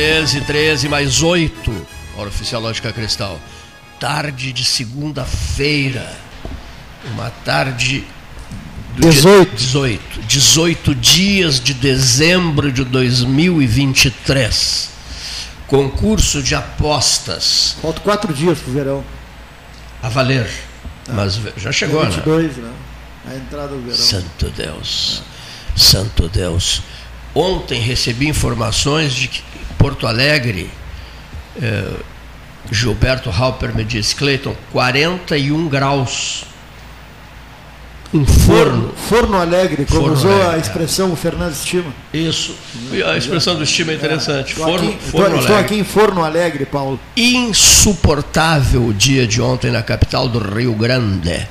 13, 13 mais 8, hora oficial Lógica Cristal. Tarde de segunda-feira. Uma tarde. 18. 18. 18 dias de dezembro de 2023. Concurso de apostas. Faltam quatro dias pro verão. A valer. Ah, Mas já chegou, 22, né? né? A entrada do verão. Santo Deus. Santo Deus. Ontem recebi informações de que Porto Alegre, eh, Gilberto Halper me disse, Cleiton, 41 graus. Um forno. Forno alegre, como forno usou alegre, a expressão o Fernando Estima. Isso. A expressão do Estima é interessante. É. Forno, aqui, forno estou, estou aqui em Forno Alegre, Paulo. Insuportável o dia de ontem na capital do Rio Grande.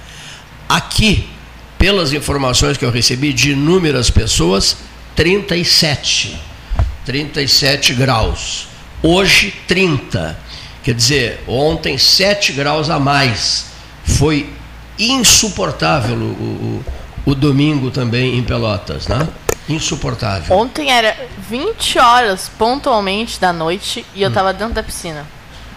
Aqui, pelas informações que eu recebi de inúmeras pessoas, 37. 37 graus. Hoje, 30. Quer dizer, ontem, 7 graus a mais. Foi insuportável o, o, o domingo também em Pelotas, né? Insuportável. Ontem era 20 horas pontualmente da noite e eu estava hum. dentro da piscina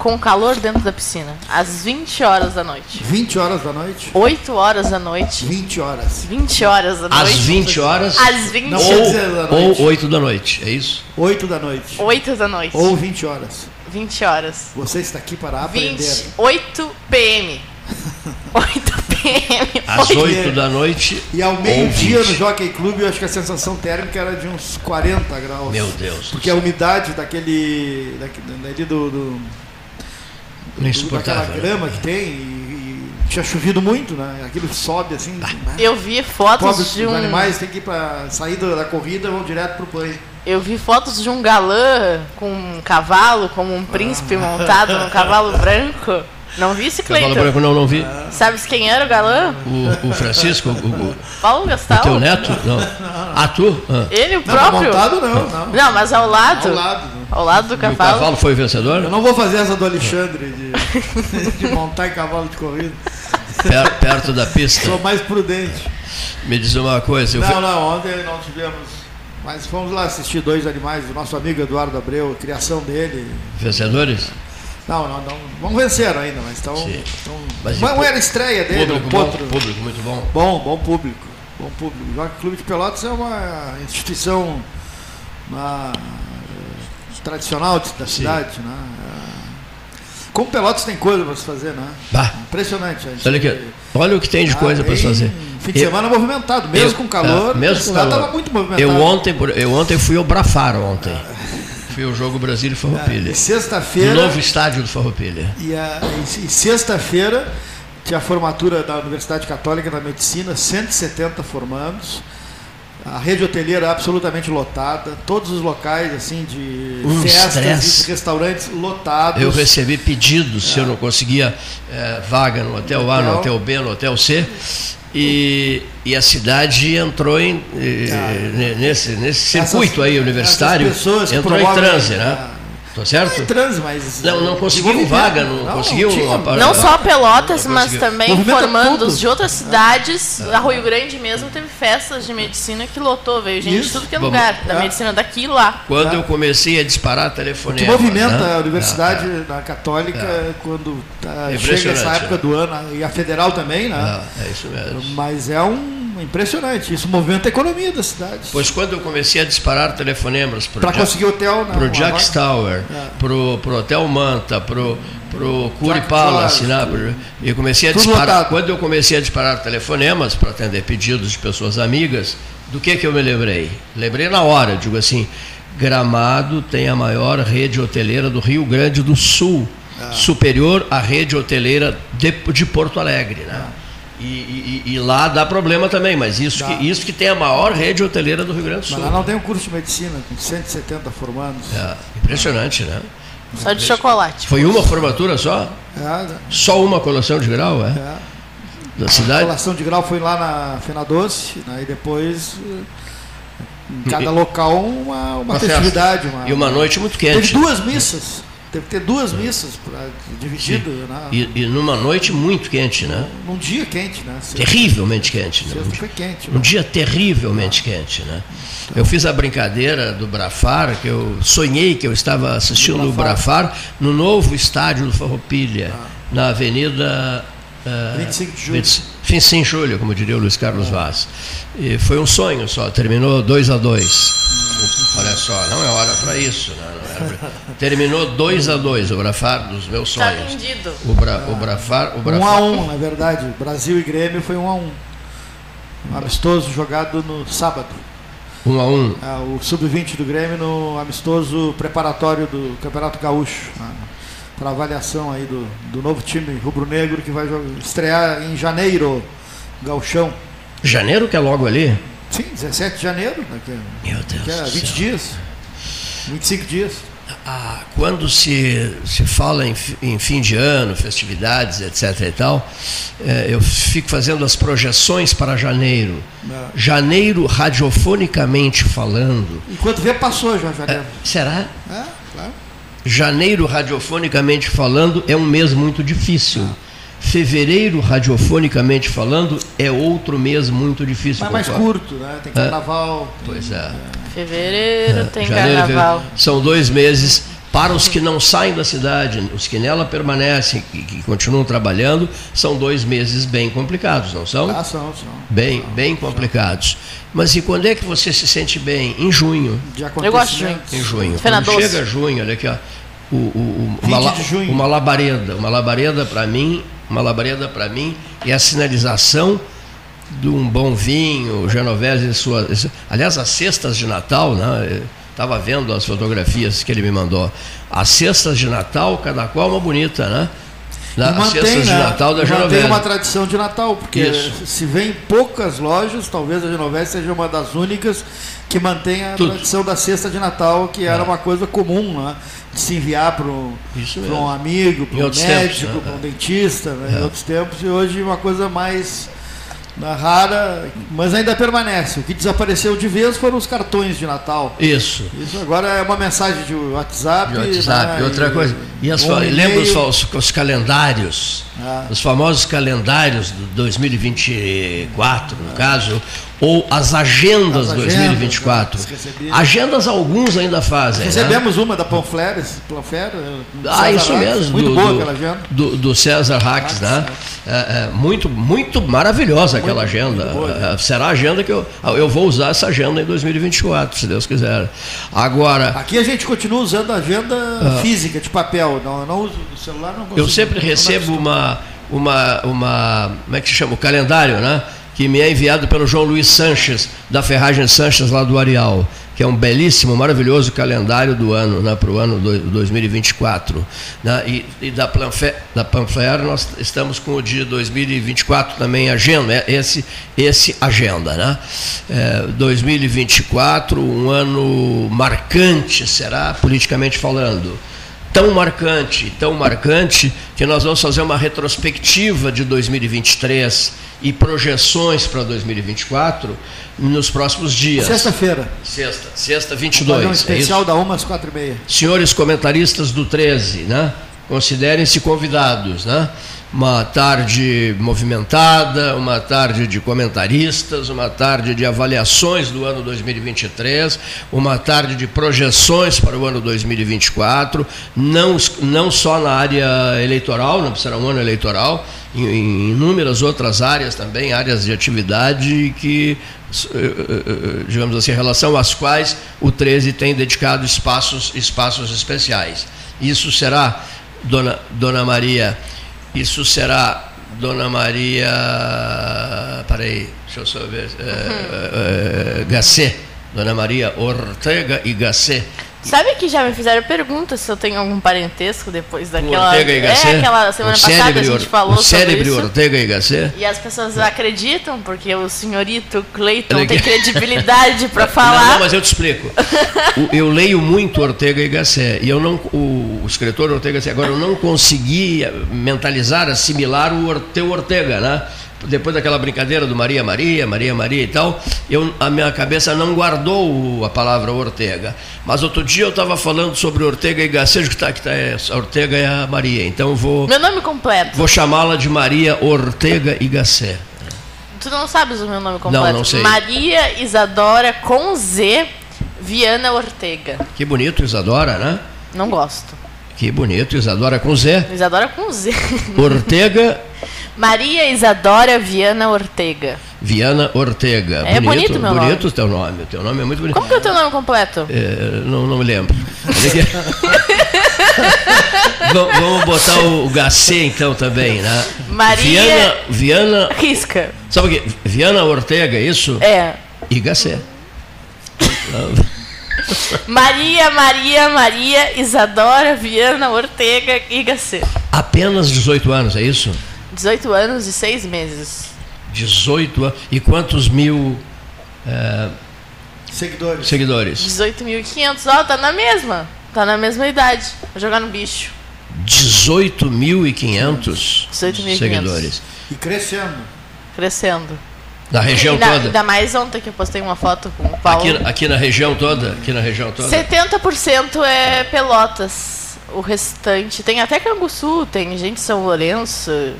com calor dentro da piscina, às 20 horas da noite. 20 horas da noite? 8 horas da noite. 20 horas. 20 horas da noite. Às 20 horas? Às 20 Não, ou, ou 8 da noite, é isso? 8 da noite. 8 da noite. Ou 20 horas. 20 horas. Você está aqui para aprender. 20, 8 PM. 8 PM. Às 8 da noite. E ao meio-dia no Jockey Club, eu acho que a sensação térmica era de uns 40 graus. Meu Deus. Porque a umidade daquele. daquele do, do Insuportável. Aquela grama que tem e, e, tinha chovido muito, né? Aquilo sobe assim. Né? Eu vi fotos de um... Os animais têm que ir para sair da corrida vão direto pro banho. Eu vi fotos de um galã com um cavalo, como um príncipe ah. montado num cavalo branco. Não vi esse Cleiton? Cavalo branco não, não vi. Sabes quem era o galã? O, o Francisco? O, o, Paulo Gastal. O teu neto? Não. Ah, tu? Ah. Ele, o próprio? Não, montado não, não. Não, mas ao lado. Ao lado. Ao lado do cavalo. E o cavalo foi vencedor? Eu não vou fazer essa do Alexandre de, de montar em cavalo de corrida. Per, perto da pista. Sou mais prudente. Me diz uma coisa. não, não, ontem não tivemos. Mas fomos lá assistir dois animais do nosso amigo Eduardo Abreu, a criação dele. Vencedores? Não, não, não. Vão vencer ainda, mas estão. Mas não era a estreia dele, público, bom, público muito bom. Bom, bom público. Bom público. O Clube de Pelotas é uma instituição uma, tradicional da Sim. cidade, né? Como Pelotas tem coisa para se fazer, né? Bah. Impressionante. Olha, que, olha o que tem de ah, coisa para se fazer. Fim de eu, semana movimentado, mesmo eu, com calor. É, mesmo com calor. Estava muito movimentado. Eu ontem, eu ontem fui ao Brafaro ontem. Ah. Fui o jogo Brasília e Farroupilha. É, sexta-feira. No novo estádio do Farroupilha. E, e, e sexta-feira tinha a formatura da Universidade Católica da Medicina, 170 formandos. A rede hoteleira absolutamente lotada, todos os locais assim de um festas e restaurantes lotados. Eu recebi pedidos é. se eu não conseguia é, vaga no hotel A, no hotel B, no hotel C. E, e a cidade entrou em, ah, nesse, nesse circuito essas, aí universitário, entrou em transe, né? Tá certo? Em trans, mas. Não, não conseguiu vaga, não conseguiu tinha. parada. Não só Pelotas, Não mas também formandos de outras cidades. A Rio Grande mesmo teve festas de medicina que lotou, veio gente de tudo que é Vamos. lugar. Da É. medicina daqui e lá. Quando eu comecei a disparar telefonema. Que movimenta né? a universidade É, da Católica quando tá, chega essa época né? do ano, e a federal também, né? é, é isso mesmo. Mas é um impressionante. Isso movimenta a economia da cidade. Pois quando eu comecei a disparar telefonemas para Para conseguir hotel, uma Jack's vaga. Tower, É. pro, pro Hotel Manta, pro, pro Curi Jack Palace, né? Pro- E comecei a disparar. lotado. Quando eu comecei a disparar telefonemas para atender pedidos de pessoas amigas, do que que eu me lembrei? Lembrei na hora, digo assim, Gramado tem a maior rede hoteleira do Rio Grande do Sul, Ah. superior à rede hoteleira de, de Porto Alegre, né? E, e- e lá dá problema também, mas isso Dá. que, isso que tem a maior rede hoteleira do Rio Grande do Sul. Mas lá não tem um curso de medicina, com 170 formandos. É, impressionante, né? Só de chocolate. Foi uma formatura só? É, Só uma colação de grau, é? é. Da A cidade? colação de grau foi lá na Fena Doce, né, e depois em cada local uma, uma, festa. festividade. Uma, E uma noite muito Teve quente. duas missas. Teve que ter duas missas pra, dividido né, E, e numa noite muito quente, né? num dia quente, né? Sexta, Terrivelmente quente, né? sexta foi quente. Um né? dia terrivelmente quente, né? Eu fiz a brincadeira do Brafar, que eu sonhei que eu estava assistindo Do o Brafar no novo estádio do Farroupilha, na Avenida ah, 25 de julho. 20 Fim sem julho, como diria o Luiz Carlos Vaz. E foi um sonho só, terminou 2 a 2 Olha só, não é hora para isso. né? Pra- Terminou 2 a 2 o Brafar dos meus Tá sonhos. vendido. O, Bra, o Brafar, o Um Brafar, a um, na verdade. Brasil e Grêmio foi um a um. Um amistoso jogado no sábado. um a um. Ah, o sub-20 do Grêmio no amistoso preparatório do Campeonato Gaúcho. Para avaliação aí do, do novo time rubro-negro que vai estrear em janeiro, Gauchão. Janeiro que é logo ali? Sim, 17 de janeiro, daqui, a- Meu Deus daqui a do 20 céu. dias. 25 dias. Ah, quando se, se fala em, em fim de ano, festividades, etc. e tal, eh, eu fico fazendo as projeções para janeiro. Ah. Janeiro, radiofonicamente falando. Enquanto vê, passou já janeiro. Será? É, claro. Janeiro, radiofonicamente falando, é um mês muito difícil. Fevereiro, radiofonicamente falando, é outro mês muito difícil. Mas mais curto, né? Tem carnaval. tem- Pois é. Fevereiro tem Janeiro, carnaval. fevereiro. São dois meses para os que não saem da cidade, os que nela permanecem e que continuam trabalhando, são dois meses bem complicados, não são? Ah, são, são. Bem, bem complicados. Mas e quando é que você se sente bem? Em junho. De Eu gosto de junho. Em junho. Quando chega junho, olha aqui, ó. O, o, o, 20 uma, la- de junho. uma labareda. Uma labareda para mim, uma labareda para mim é a sinalização de um bom vinho, Genovese e sua. Aliás, as cestas de Natal, né? Estava vendo as fotografias que ele me mandou. As cestas de Natal, cada qual uma bonita, né? E As mantém, cestas de né? Natal da E mantém Genovese. uma tradição de Natal, porque Isso. se vê em poucas lojas, talvez a Genovese seja uma das únicas que mantém a Tudo. tradição da cesta de Natal, que era uma coisa comum, né? De se enviar para um, um amigo, para um médico, né? para um dentista, né? É. em outros tempos, e hoje uma coisa mais né, rara, mas ainda permanece. O que desapareceu de vez foram os cartões de Natal. Isso. Isso agora é uma mensagem de WhatsApp. De WhatsApp. né, E outra coisa. E as, um lembra os, fa- os calendários? Ah. Os famosos calendários do 2024, no caso, ou as agendas As agendas, 2024. né, recebi. Agendas alguns ainda fazem. né? Recebemos uma da Panfleres, Panflera, do Ah, isso Rax, mesmo. Muito do, boa aquela agenda. Do, do César Rax, né? É, é, muito, muito maravilhosa aquela agenda. muito boa, É, será a agenda que eu, eu vou usar essa agenda em 2024, se Deus quiser. Agora, Aqui a gente continua usando a agenda física, de papel. Não, eu não uso do celular, não Ah. Eu consigo, sempre recebo uma, uma, uma. Como é que se chama? O calendário, né? Que me é enviado pelo João Luiz Sanches, da Ferragem Sanches, lá do Areal. Que é um belíssimo, maravilhoso calendário do ano, né, para o ano do, 2024. Né? E, e da, Planfe, da Panfler, nós estamos com o de 2024 também agenda, é esse, esse agenda. Né? É, 2024, um ano marcante será, politicamente falando tão marcante, tão marcante, que nós vamos fazer uma retrospectiva de 2023 e projeções para 2024 nos próximos dias. Sexta-feira. Sexta, sexta 22. Um é especial é da 1 às 4 e meia. Senhores comentaristas do 13, né? Considerem-se convidados, né? Uma tarde movimentada, uma tarde de comentaristas, uma tarde de avaliações do ano 2023, uma tarde de projeções para o ano 2024, não, não só na área eleitoral, não será um ano eleitoral, em, em inúmeras outras áreas também, áreas de atividade que, eh, eh, eh, digamos assim, em relação às quais o 13 tem dedicado espaços, espaços especiais. Isso será, Dona, Dona Maria, isso será Dona Maria. Peraí, deixa eu só ver. É, é, é Gacé. Dona Maria Ortega e Gacé. Sabe que já me fizeram pergunta se eu tenho algum parentesco depois daquela. Ortega e Gasset? É, aquela semana passada a gente falou o sobre isso. Ortega e Gasset? E as pessoas acreditam, porque o senhorito Cleiton tem credibilidade para falar. Não, não, mas eu te explico. eu leio muito Ortega e Gasset. E eu não. O, escritor Ortega e Gasset, agora eu não consegui mentalizar, assimilar o teu Ortega, né? Depois daquela brincadeira do Maria Maria, Maria Maria e tal, eu, a minha cabeça não guardou a palavra Ortega. Mas outro dia eu estava falando sobre Ortega e Gassejo, que está que tá, é, a Ortega é a Maria. Então eu vou. Meu nome completo. Vou chamá-la de Maria Ortega e Gassé. Tu não sabes o meu nome completo? Não, não sei. Maria Isadora com Z Viana Ortega. Que bonito, Isadora, né? Não gosto. Que bonito, Isadora com Z. Isadora com Z. Ortega Maria Isadora Viana Ortega. Viana Ortega. É bonito, bonito meu bonito o teu nome. O teu nome é muito bonito. Como que é o teu nome completo? É, não, não me lembro. Vamos botar o, Gacê então também, né? Maria Viana, Viana Risca. Sabe o que? Viana Ortega, é isso? É. E Gacê. Maria, Maria, Maria, Isadora, Viana, Ortega e Gacê. Apenas 18 anos, é isso? 18 anos e 6 meses. 18 anos. E quantos mil é, seguidores? seguidores? 18.500. Ó, oh, tá na mesma. Tá na mesma idade. Vou jogar no bicho. 18.500 seguidores. E crescendo. Crescendo. Na região na, toda? Ainda mais ontem que eu postei uma foto com o Paulo. Aqui, aqui na região toda? Aqui na região toda? 70% é Pelotas. O restante. Tem até Canguçu, tem gente de São Lourenço.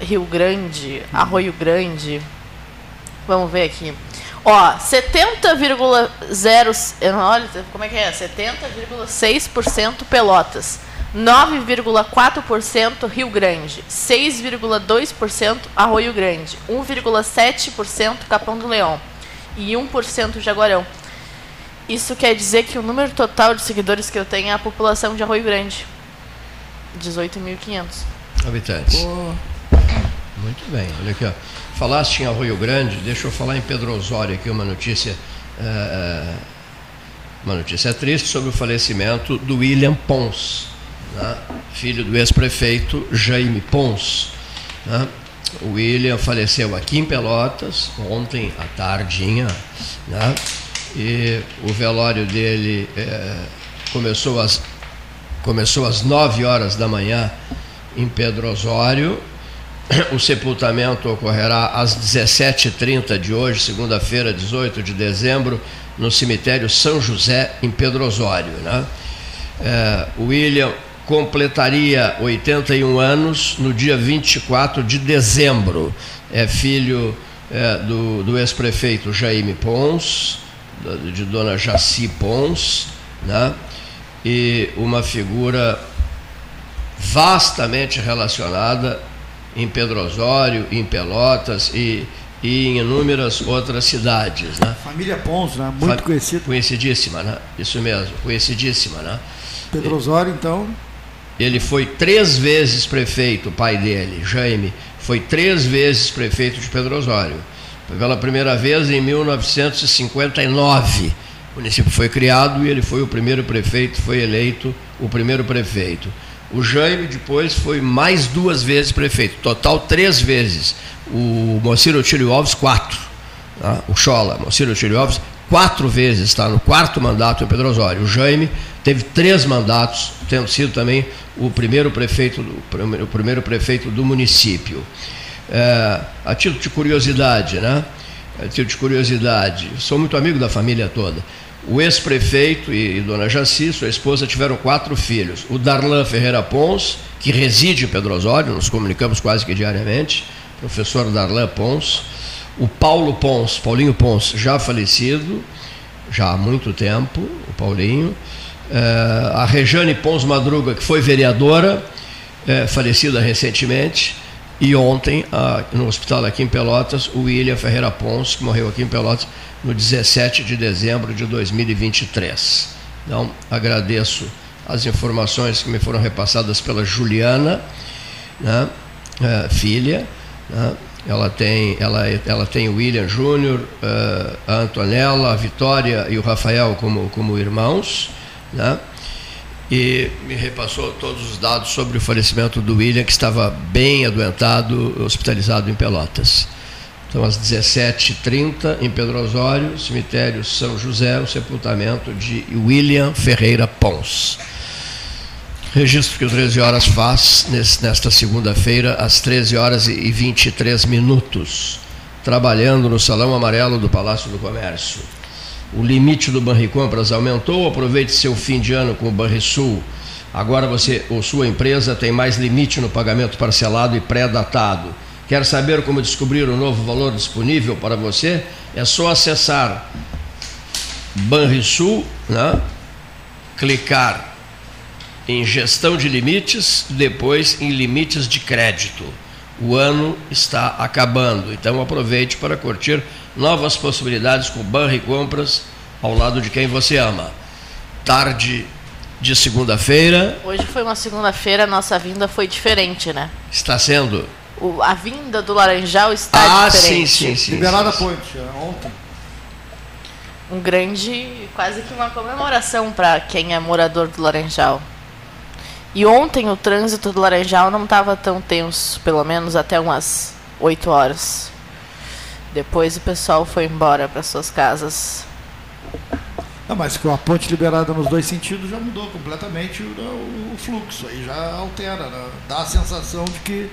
Rio Grande, Arroio Grande. Vamos ver aqui. Ó, 70,0. Olha, como é que é? 70,6% Pelotas. 9,4% Rio Grande, 6,2% Arroio Grande, 1,7% Capão do Leão e 1% Jaguarão. Isso quer dizer que o número total de seguidores que eu tenho é a população de Arroio Grande. 18.500 habitantes. Muito bem, olha aqui, ó. Falaste em Arroio Grande, deixa eu falar em Pedro Osório aqui uma notícia. Uh, uma notícia triste sobre o falecimento do William Pons, né? filho do ex-prefeito Jaime Pons. Né? O William faleceu aqui em Pelotas, ontem à tardinha, né? e o velório dele é, começou, às, começou às 9 horas da manhã em Pedro Osório o sepultamento ocorrerá às 17h30 de hoje, segunda-feira, 18 de dezembro, no cemitério São José, em Pedro Osório. Né? É, William completaria 81 anos no dia 24 de dezembro. É filho é, do, do ex-prefeito Jaime Pons, de dona Jaci Pons, né? e uma figura vastamente relacionada em Pedro Osório, em Pelotas e, e em inúmeras outras cidades. Né? Família Pons, né? muito Fa conhecida. Conhecidíssima, né? isso mesmo, conhecidíssima. Né? Pedro Osório, então. Ele foi três vezes prefeito, o pai dele, Jaime, foi três vezes prefeito de Pedro Osório. Pela primeira vez em 1959. O município foi criado e ele foi o primeiro prefeito, foi eleito o primeiro prefeito. O Jaime depois foi mais duas vezes prefeito, total três vezes. O Mociro Otílio Alves, quatro. Tá? O Chola, Mociro Otílio Alves, quatro vezes, está no quarto mandato em Pedro Osório. O Jaime teve três mandatos, tendo sido também o primeiro prefeito, o primeiro prefeito do município. É, a título de curiosidade, né? A título de curiosidade, sou muito amigo da família toda. O ex-prefeito e, e, dona Jaci, sua esposa, tiveram quatro filhos. O Darlan Ferreira Pons, que reside em Pedro Osório, nos comunicamos quase que diariamente, professor Darlan Pons. O Paulo Pons, Paulinho Pons, já falecido, já há muito tempo, o Paulinho. É, a Rejane Pons Madruga, que foi vereadora, é, falecida recentemente. E ontem, no hospital aqui em Pelotas, o William Ferreira Pons, que morreu aqui em Pelotas no 17 de dezembro de 2023. Então, agradeço as informações que me foram repassadas pela Juliana, né, é, filha. Né, ela tem, ela, ela tem o William Júnior, é, a Antonella, a Vitória e o Rafael como, como irmãos. Né, e me repassou todos os dados sobre o falecimento do William, que estava bem adoentado, hospitalizado em Pelotas. Então, às 17h30, em Pedro Osório, cemitério São José, o sepultamento de William Ferreira Pons. Registro que o 13 horas faz nesta segunda-feira, às 13 horas e 23 minutos, trabalhando no Salão Amarelo do Palácio do Comércio. O limite do Banricompras aumentou, aproveite seu fim de ano com o Banrisul. Agora você ou sua empresa tem mais limite no pagamento parcelado e pré-datado Quer saber como descobrir o novo valor disponível para você? É só acessar Banrisul, né? clicar em gestão de limites, depois em limites de crédito. O ano está acabando, então aproveite para curtir novas possibilidades com Banri Compras ao lado de quem você ama. Tarde de segunda-feira. Hoje foi uma segunda-feira, nossa vinda foi diferente, né? Está sendo o, a vinda do Laranjal está ah, diferente. Sim, sim, sim. Liberada sim, Ponte, é, ontem. Um grande, quase que uma comemoração para quem é morador do Laranjal. E ontem o trânsito do Laranjal não estava tão tenso, pelo menos até umas 8 horas. Depois o pessoal foi embora para suas casas. Não, mas com a ponte liberada nos dois sentidos já mudou completamente o, o, o fluxo. Aí já altera, né? dá a sensação de que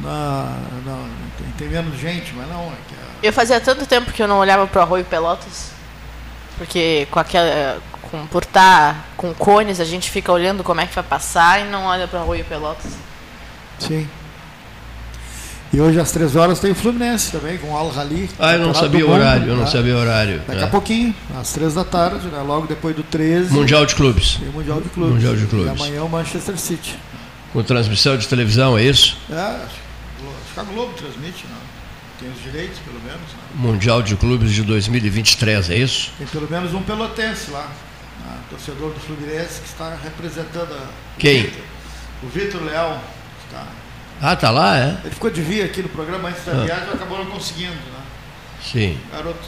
não, não, tem, tem menos gente, mas não. É que Eu fazia tanto tempo que eu não olhava para o Arroio Pelotas. Porque com aquela, com, por estar tá com cones, a gente fica olhando como é que vai passar e não olha para o Arroio Pelotas. Sim. E hoje às três horas tem o Fluminense também, com o Al Rally. Ah, eu não sabia o horário, eu não né? sabia o horário. Daqui é. a pouquinho, às três da tarde, né? logo depois do 13. Mundial de Clubes. Tem Mundial de Clubes. Mundial de Clubes. E amanhã o Manchester City. Com transmissão de televisão, é isso? É, a Globo transmite, não. Né? Tem os direitos, pelo menos. Né? Mundial de Clubes de 2023, é isso? Tem pelo menos um pelotense lá, né? torcedor do Fluminense, que está representando a... Quem? O Vitor Leal. Ah, tá lá, é? Ele ficou de vir aqui no programa antes da ah. viagem e acabou não conseguindo, né? Sim. Garoto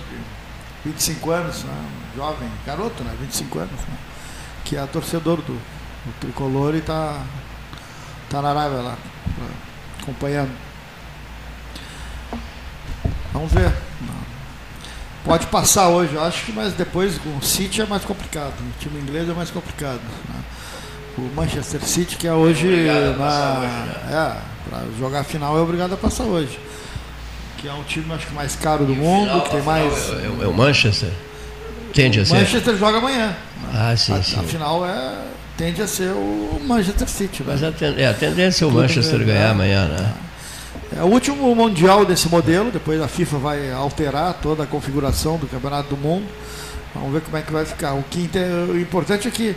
de 25 anos, né? jovem, garoto, né? 25 anos, né? Que é torcedor do, do tricolor e está tá na Arábia lá, acompanhando. Vamos ver. Pode passar hoje, eu acho que, mas depois com o City é mais complicado. O time inglês é mais complicado. Né? O Manchester City, que é hoje. Na, né? é, para jogar a final é obrigado a passar hoje. Que é um time acho que mais caro do mundo, final, que tem mais. É, é, é, o Manchester? Tende a ser. O Manchester joga amanhã. Ah, sim, a, sim. A final é, tende a ser o Manchester City. Mas a, ten, é, a tendência é o Manchester ganhar amanhã, né? É o último mundial desse modelo, depois a FIFA vai alterar toda a configuração do Campeonato do Mundo. Vamos ver como é que vai ficar. O, que, o importante é que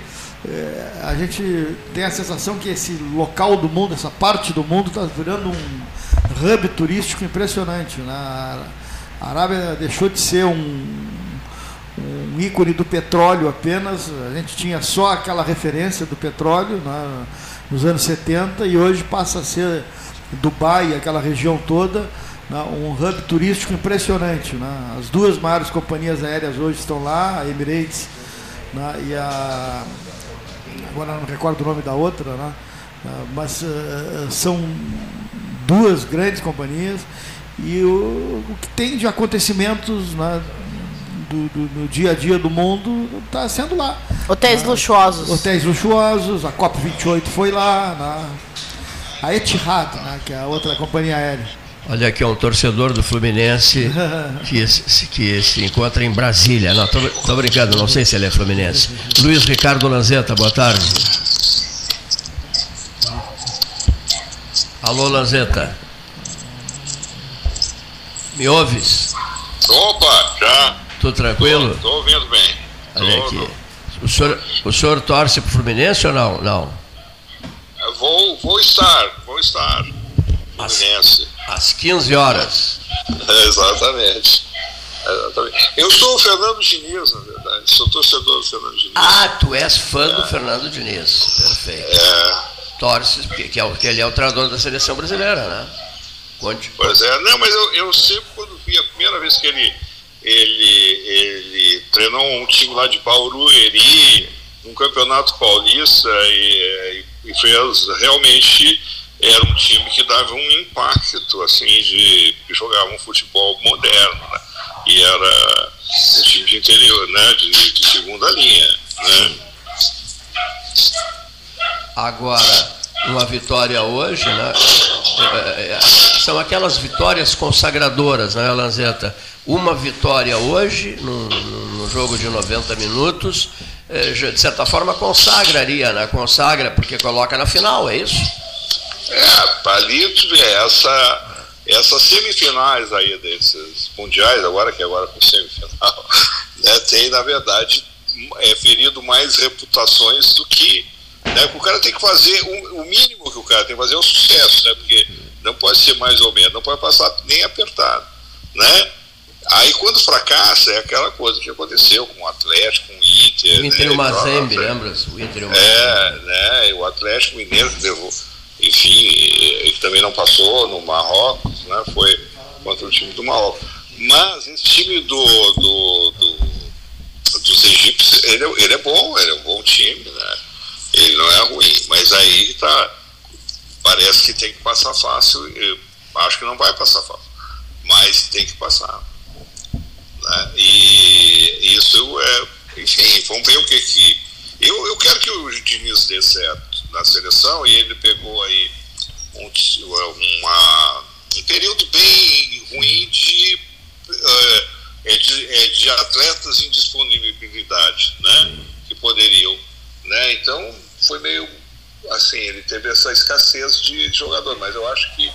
é, a gente tem a sensação que esse local do mundo, essa parte do mundo, está virando um hub turístico impressionante. Né? A Arábia deixou de ser um, um ícone do petróleo apenas, a gente tinha só aquela referência do petróleo né, nos anos 70 e hoje passa a ser Dubai, aquela região toda, um hub turístico impressionante. Né? As duas maiores companhias aéreas hoje estão lá, a Emirates né, e a. Agora não recordo o nome da outra, né? Ah, mas uh, são duas grandes companhias e o, o, que tem de acontecimentos né, do, do, do dia a dia do mundo está sendo lá. Hotéis luxuosos. Hotéis luxuosos, a COP28 foi lá, na, a Etihad, né, que é a outra companhia aérea. Olha aqui, um torcedor do Fluminense que, se- que se encontra em Brasília. Não, tô, tô brincando, não sei se ele é Fluminense. Luiz Ricardo Lanzetta, boa tarde. Alô, Lanzetta. Me ouves? Opa, já. Tudo tranquilo? Tô ouvindo bem. Olha Tô- aqui. O senhor, o senhor torce para o Fluminense ou não? Não. Vou, vou estar, vou estar. Fluminense. Às 15 horas. Exatamente. Exatamente. Eu sou o Fernando Diniz, na verdade. Sou torcedor do Fernando Diniz. Ah, tu és fã do Fernando Diniz. Perfeito. É, Torces, porque que é que ele é o treinador da seleção brasileira, né? Conte. pois é. Não, mas eu, eu sempre, quando vi a primeira vez que ele, ele, ele treinou um time lá de Barueri, num campeonato paulista, e, e fez realmente. Era um time que dava um impacto, assim, de jogava um futebol moderno, né? E era um time de interior, né? De, de segunda linha, né? Agora, uma vitória hoje, né? é, é, São aquelas vitórias consagradoras, né, Lanzetta? Uma vitória hoje, num, num jogo de 90 minutos, é, de certa forma consagraria, né? Consagra, porque coloca na final, é isso? É, palito é essa, essas semifinais aí desses mundiais, agora que agora com semifinal, né, tem, na verdade, é, ferido mais reputações do que. Né, o cara tem que fazer, o, o mínimo que o cara tem que fazer é o sucesso, né? Porque não pode ser mais ou menos, não pode passar nem apertado. Né? Aí quando fracassa é aquela coisa que aconteceu com o Atlético, com o Inter. O Inter e né, o Mazembe, Nossa, lembra-se? O Inter e o Mazembe. é, né? e O Atlético Mineiro que levou, enfim, e que também não passou no Marrocos, né? Foi contra o time do Marrocos. Mas esse time do, do, do- dos egípcios, ele, é- ele é bom, ele é um bom time, né? Ele não é ruim, mas aí tá. Parece que tem que passar fácil. Eu acho que não vai passar fácil. Mas tem que passar. né? E isso é. Enfim, vamos ver o que que. Eu, eu quero que o Diniz dê certo na seleção e ele pegou aí um, uma, um período bem ruim de, eh, é de, é de atletas em disponibilidade, né? Que poderiam. Né? Então foi meio assim, ele teve essa escassez de jogador, mas eu acho que,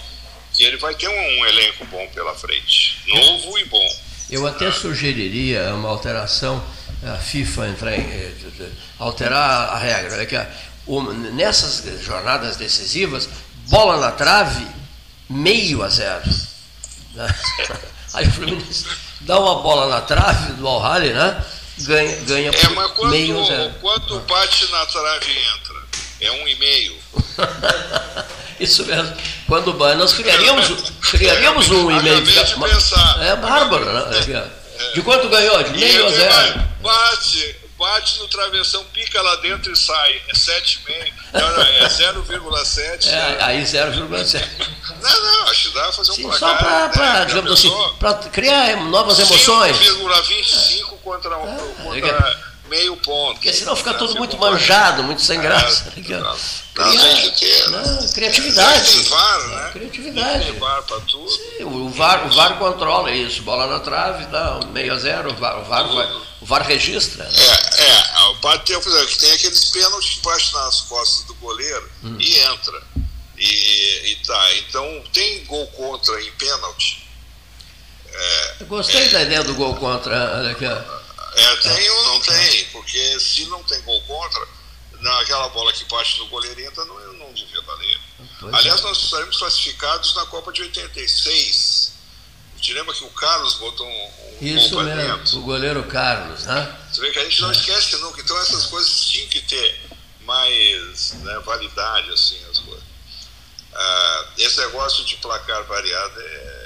que ele vai ter um, um elenco bom pela frente. Novo e bom. Eu até sugeriria uma alteração, a FIFA entrar em, eh, alterar a regra. É que, nessas jornadas decisivas, bola na trave, meio a zero. Aí o Fluminense dá uma bola na trave do Al-Hali, né? Ganha, ganha É, mas por meio a zero. quando bate na trave e entra, é um e meio. Isso mesmo. Quando nós criaríamos, criaríamos um de pensar. É bárbaro, né? De quanto ganhou? De E meio a zero. bate, bate no travessão, pica lá dentro e sai. É 7,5. Não, não, é 0,7. É, aí 0,7. Não, não, acho que dá pra fazer um Sim, placar. só para, né? Digamos assim, para criar novas emoções. 5,25 contra, um, contra meio ponto. Porque senão fica Né? tudo muito manjado, muito sem graça. É, Criar- não, ter, né? não, criatividade. Tem VAR, né? Criatividade. Tem VAR pra tudo. O VAR, o VAR controla isso, bola na trave, dá meio a zero, o VAR, o VAR, o VAR registra. né? É, é, bateu, exemplo, que tem aqueles pênaltis que bate nas costas do goleiro Hum. e entra. E, e tá, então tem gol contra em pênalti. Eu gostei da ideia do gol contra. olha aqui, ó. É, tem ou não tem, porque se não tem gol contra, naquela bola que bate no goleiro e entra, não, não devia valer. Pois Aliás, é. nós saímos classificados na Copa de 86. Te lembra que o Carlos botou um, um Isso gol pra dentro? mesmo, o goleiro Carlos, né? Você vê que a gente não esquece nunca. Então essas coisas tinham que ter mais né, validade, assim, as coisas. Ah, esse negócio de placar variado é,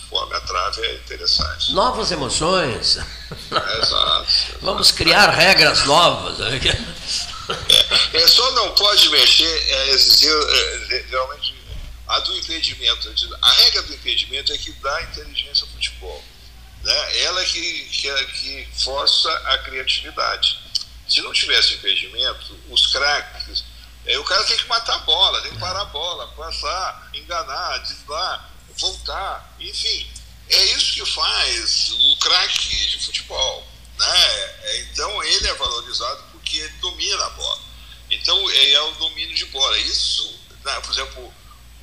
conforme a trave é interessante. Novas emoções. Exato. Vamos criar regras novas. aqui. É, só não pode mexer, é, é, realmente, a do impedimento. A regra do impedimento é que dá inteligência ao futebol. Né? Ela é que, que, é, que força a criatividade. Se não tivesse impedimento, os craques, é, o cara tem que matar a bola, tem que parar a bola, passar, enganar, deslar, voltar, enfim. É isso que faz o craque de futebol. Né? É, então ele é valorizado porque ele domina a bola. Então é, o domínio de bola. Isso, né? por exemplo,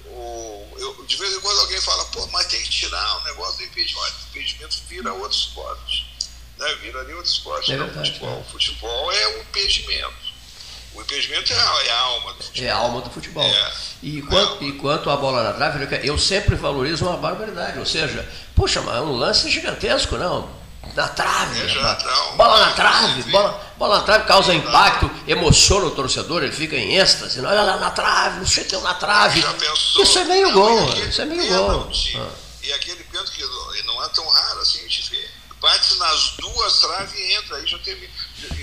o, eu, de vez em quando alguém fala, pô, mas tem que tirar o negócio do impedimento. O impedimento vira outro esporte. Né? Vira ali outro esporte, é verdade, futebol. É. O futebol é um impedimento. O impedimento é a, é a, alma do futebol. É a alma do futebol. É. E, quanto, é. e quanto à bola na trave, eu sempre valorizo uma barbaridade. Ou seja, poxa, mas é um lance gigantesco, não na trave. bola na trave, bola, bola na trave causa impacto, emociona o torcedor, ele fica em êxtase. Olha lá na trave, o chuteu na trave. Isso é meio gol, isso é meio gol. Ah. E aquele pênalti que não é tão raro assim, a gente vê. Bate nas duas traves e entra. Aí já teve.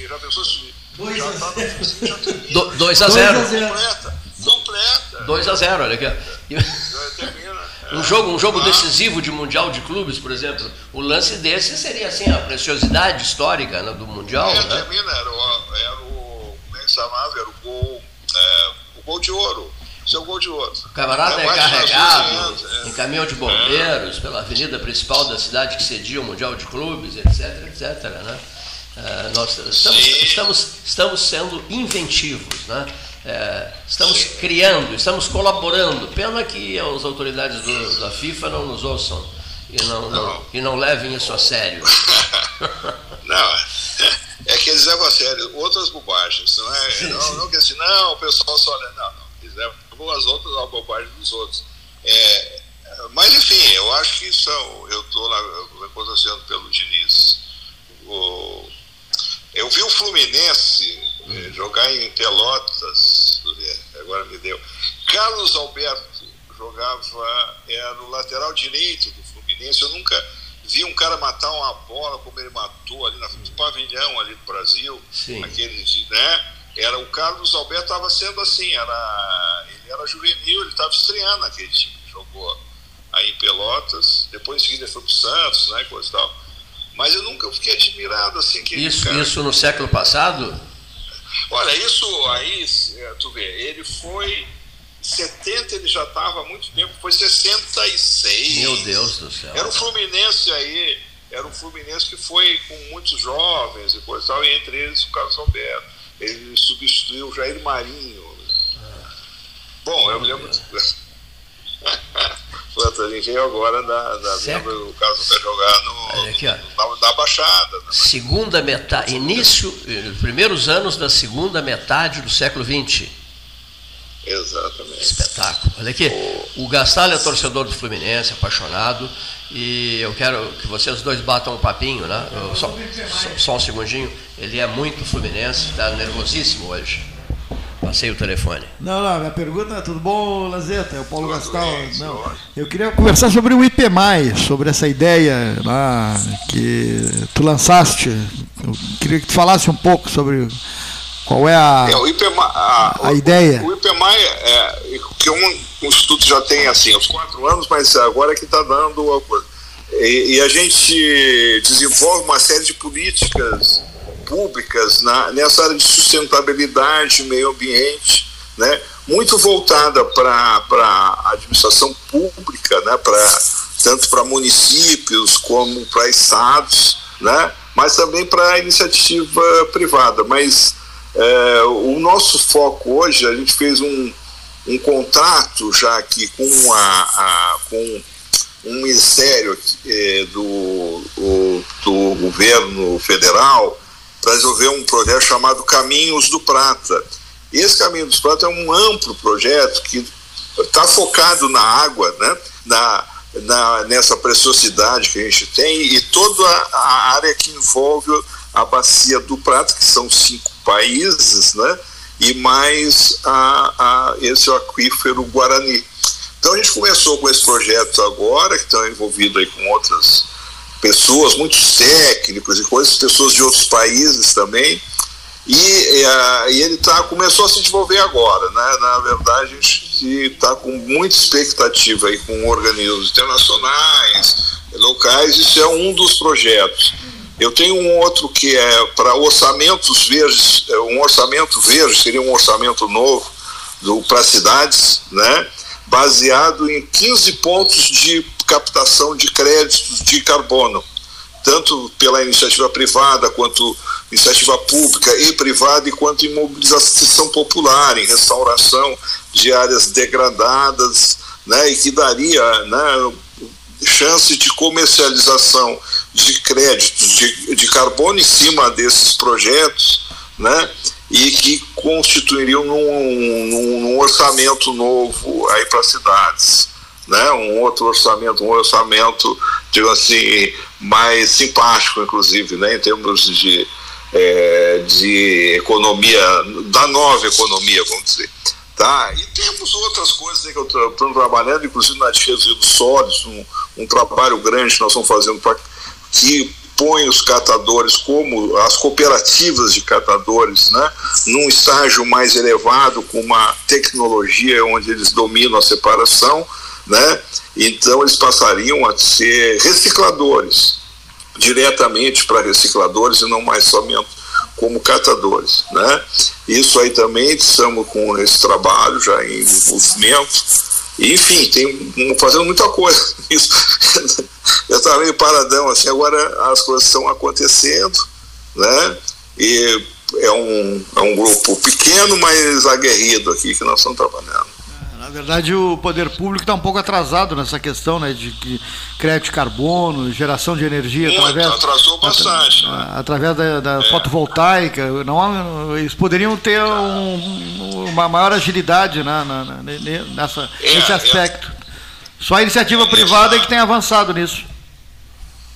Já pensou se. 2 a 0. 2 a 0. Completa. Completa. 2 a 0, olha aqui. Um jogo, um jogo decisivo de Mundial de Clubes, por exemplo, o lance desse seria assim, a preciosidade histórica né, do Mundial. É, né? termina, era o, era o. Como é que chamava? Era o gol, é, o gol de ouro. Seu gol de ouro. O camarada é, é carregado é. em caminhão de bombeiros pela avenida principal da cidade que cedia o Mundial de Clubes, etc, etc. Né? É, nós estamos, estamos, estamos sendo inventivos. Né? É, estamos criando, estamos colaborando. Pena que as autoridades do, da FIFA não nos ouçam e não, não. e não levem isso a sério. não, é que eles levam a sério outras bobagens, não é? Sim, não, sim. não que assim, não, o pessoal só leva. Não, não, eles levam as outras a bobagem dos outros. É, mas enfim, eu acho que são. Eu estou acontecendo pelo Diniz. O, eu vi o Fluminense é, jogar em Pelotas, agora me deu. Carlos Alberto jogava, era o lateral direito do Fluminense. Eu nunca vi um cara matar uma bola como ele matou ali na frente do pavilhão ali do Brasil. Sim. Aquele, né? Era o Carlos Alberto estava sendo assim, era, ele era juvenil, ele estava estreando aquele time, jogou aí em Pelotas, depois em seguida foi para o Santos, né, coisa e tal. Mas eu nunca fiquei admirado assim que isso, cara... isso no século passado? Olha, isso aí, é, tu vê, ele foi. 70 ele já estava há muito tempo, foi 66. Meu Deus do céu. Era o Fluminense aí, era um Fluminense que foi com muitos jovens e coisa e tal, e entre eles o Carlos Alberto. Ele substituiu o Jair Marinho. Ah. Bom, eu me lembro. gente veio agora da, da o caso vai jogar no, aqui, na, na, Baixada. Né? Segunda metade, início, eh, primeiros anos da segunda metade do século XX. Exatamente. Espetáculo. Olha aqui, o, o Gastalho é torcedor do Fluminense, apaixonado, e eu quero que vocês dois batam um papinho, né? Só, só, só um segundinho. Ele é muito Fluminense, está nervosíssimo hoje. Passei o telefone. Não, não, minha pergunta é tudo bom, Lazeta? É o Paulo Gastal. Não, eu queria conversar sobre o IP, sobre essa ideia lá que tu lançaste. Eu queria que tu falasse um pouco sobre qual é a, é, o a, a, ideia. O IPMAI é que um, um instituto já tem assim, uns quatro anos, mas agora é que está dando coisa. E, e a gente desenvolve uma série de políticas públicas na, nessa área de sustentabilidade, meio ambiente, né, muito voltada para a administração pública, né, pra, tanto para municípios como para estados, né, mas também para a iniciativa privada. Mas é, o nosso foco hoje, a gente fez um, um contrato já aqui com, a, a com um ministério é, do, o, do governo federal para resolver um projeto chamado Caminhos do Prata. E esse Caminho dos Prata é um amplo projeto que está focado na água, né? na, na, nessa preciosidade que a gente tem e toda a área que envolve a bacia do Prata, que são cinco países, né? e mais a, a esse aquífero Guarani. Então a gente começou com esse projeto agora, que estão envolvidos aí com outras pessoas, muitos técnicos e coisas, pessoas de outros países também. E, e, e ele tá, começou a se desenvolver agora. Né? Na verdade, a gente está com muita expectativa aí com organismos internacionais, locais, isso é um dos projetos. Eu tenho um outro que é para orçamentos verdes, é, um orçamento verde, seria um orçamento novo para cidades, né? baseado em 15 pontos de captação de créditos de carbono, tanto pela iniciativa privada quanto iniciativa pública e privada, e quanto em mobilização popular, em restauração de áreas degradadas, né, e que daria né, chance de comercialização de créditos de, de carbono em cima desses projetos, né, e que constituiriam num, num, num orçamento novo aí para cidades, né, um outro orçamento, um orçamento, digo assim, mais simpático, inclusive, né, em termos de, é, de economia, da nova economia, vamos dizer. Tá? E temos outras coisas que eu estou trabalhando, inclusive na defesa dos sólidos, um, um trabalho grande que nós estamos fazendo para que põe os catadores como as cooperativas de catadores, né, num estágio mais elevado com uma tecnologia onde eles dominam a separação, né, então eles passariam a ser recicladores diretamente para recicladores e não mais somente como catadores, né? Isso aí também estamos com esse trabalho já em movimento. Enfim, tem fazendo muita coisa. Isso. Eu estava meio paradão assim, agora as coisas estão acontecendo, né? E é um, é um grupo pequeno, mas aguerrido aqui que nós estamos trabalhando. Na verdade, o poder público está um pouco atrasado nessa questão né, de, de crédito de carbono, geração de energia. Muito, através, atrasou bastante. Atra, né? Através da, da é. fotovoltaica. Não, eles poderiam ter um, uma maior agilidade né, na, na, nessa, é, nesse é. aspecto. É, Só a iniciativa privada é que tem avançado nisso.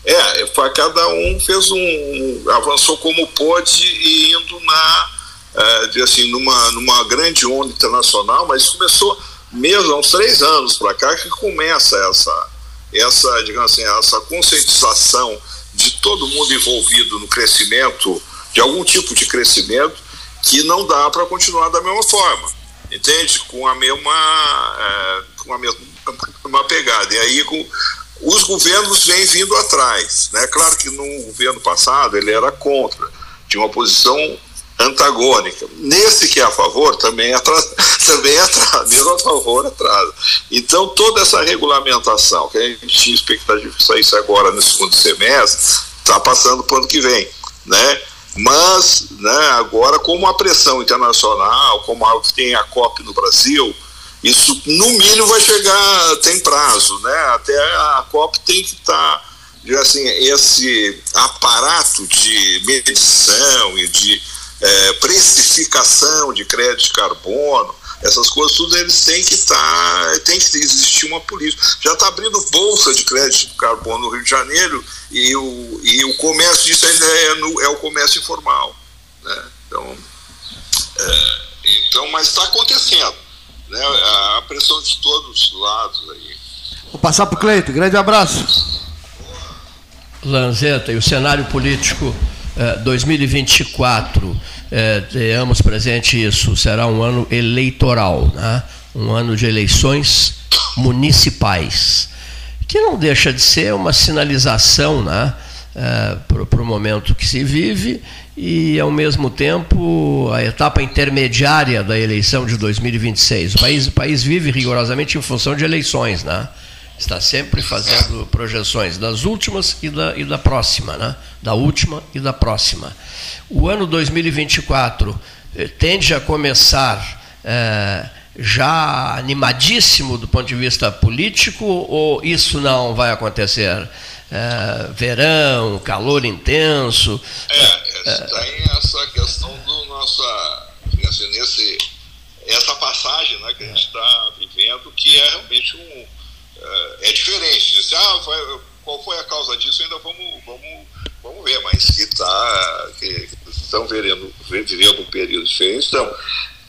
É, cada um fez um. avançou como pôde e indo na. É, assim, numa, numa grande onda internacional, mas começou mesmo há uns três anos para cá que começa essa, essa, digamos assim, essa conscientização de todo mundo envolvido no crescimento, de algum tipo de crescimento, que não dá para continuar da mesma forma, entende? Com a mesma, é, com a mesma pegada. E aí com, os governos vêm vindo atrás. Né? Claro que no governo passado ele era contra, tinha uma posição antagônica. Nesse que é a favor, também atrasa, também atrasa, mesmo a favor atrasa. Então, toda essa regulamentação, que a gente tinha expectativa que saísse agora no segundo semestre, está passando para o ano que vem. Né? Mas, né, agora, como a pressão internacional, como a, tem a COP no Brasil, isso no mínimo vai chegar, tem prazo, né? Até a COP tem que estar. Tá, assim, esse aparato de medição e de é, precificação de crédito de carbono, essas coisas tudo eles têm que estar, tá, tem que existir uma política. Já está abrindo bolsa de crédito de carbono no Rio de Janeiro e o, e o comércio disso ainda é, no, é o comércio informal. Né? Então, é, então, mas está acontecendo. Né? A pressão de todos os lados aí. Vou passar para o Cleito, grande abraço. Lanzetta, e o cenário político 2024, eh, tenhamos presente isso, será um ano eleitoral, né? um ano de eleições municipais, que não deixa de ser uma sinalização né? Eh, para o momento que se vive e, ao mesmo tempo, a etapa intermediária da eleição de 2026. O país, o país vive rigorosamente em função de eleições, né? Está sempre fazendo projeções das últimas e da, e da próxima, né? da última e da próxima. O ano 2024 eh, tende a começar eh, já animadíssimo do ponto de vista político ou isso não vai acontecer? Eh, verão, calor intenso. É, tem essa questão do nossa, assim, nesse, essa passagem né, que a gente está vivendo, que é realmente um é, é diferente. Diz, ah, foi, qual foi a causa disso? Ainda vamos, vamos, vamos ver, mas que, tá, que estão vivendo, vivendo um período diferente. Então,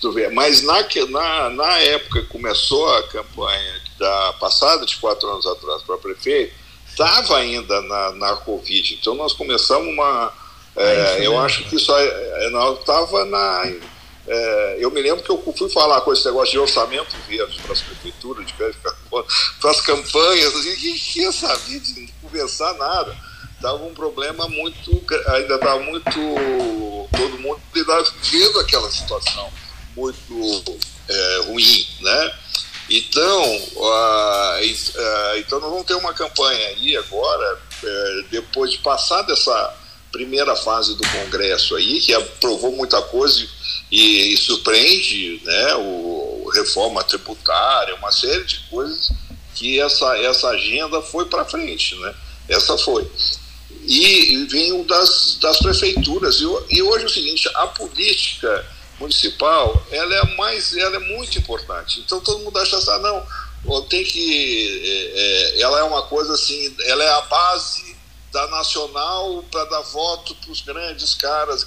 tu vê, mas na, na, na época que começou a campanha da passada, de quatro anos atrás, para prefeito, estava ainda na, na Covid. Então nós começamos uma. É, eu acho que isso é, estava na é, eu me lembro que eu fui falar com esse negócio de orçamento verde para as prefeituras, de para as campanhas, assim, que, sabia de conversar nada. Estava um problema muito, ainda estava muito, todo mundo vivendo aquela situação muito é, ruim, né? Então, então nós vamos ter uma campanha aí agora, uh, depois de passar dessa primeira fase do Congresso aí, que aprovou muita coisa e, e surpreende, né, o, reforma tributária, uma série de coisas que essa, essa agenda foi para frente, né? Essa foi. E, e vem o das, das prefeituras. E, e hoje é o seguinte, a política municipal, ela é mais, ela é muito importante. Então todo mundo acha assim, ah, não, tem que, é, é, ela é uma coisa assim, ela é a base da nacional para dar voto para os grandes caras.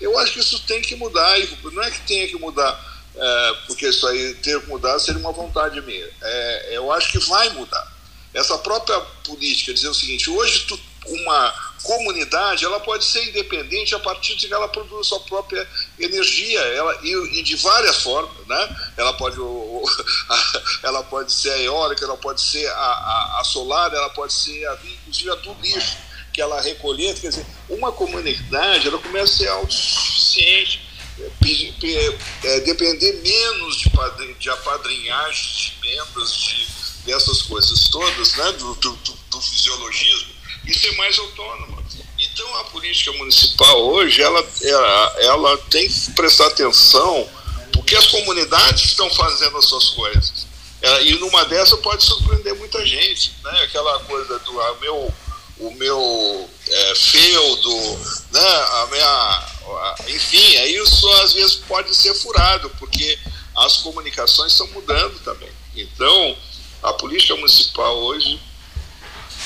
Eu acho que isso tem que mudar, não é que tenha que mudar, é, porque isso aí ter que mudar seria uma vontade minha. É, eu acho que vai mudar. Essa própria política, dizer o seguinte, hoje tu, uma comunidade ela pode ser independente a partir de que ela produz sua própria energia ela, e, e de várias formas. Né? Ela, pode, ela pode ser a eólica, ela pode ser a, a, a solar, ela pode ser a, inclusive a do lixo que ela recolher. Quer dizer, uma comunidade ela começa a ser autossuficiente. É, é, depender menos de, de apadrinhagens, de membros, de, dessas coisas todas, né, do, do, do fisiologismo, e ser mais autônoma. Então a política municipal hoje ela, ela, ela tem que prestar atenção porque as comunidades estão fazendo as suas coisas. É, e numa dessa pode surpreender muita gente. Né? Aquela coisa do a meu, o meu é, feudo, né? a minha, a, enfim, aí isso às vezes pode ser furado, porque as comunicações estão mudando também. Então, a política municipal hoje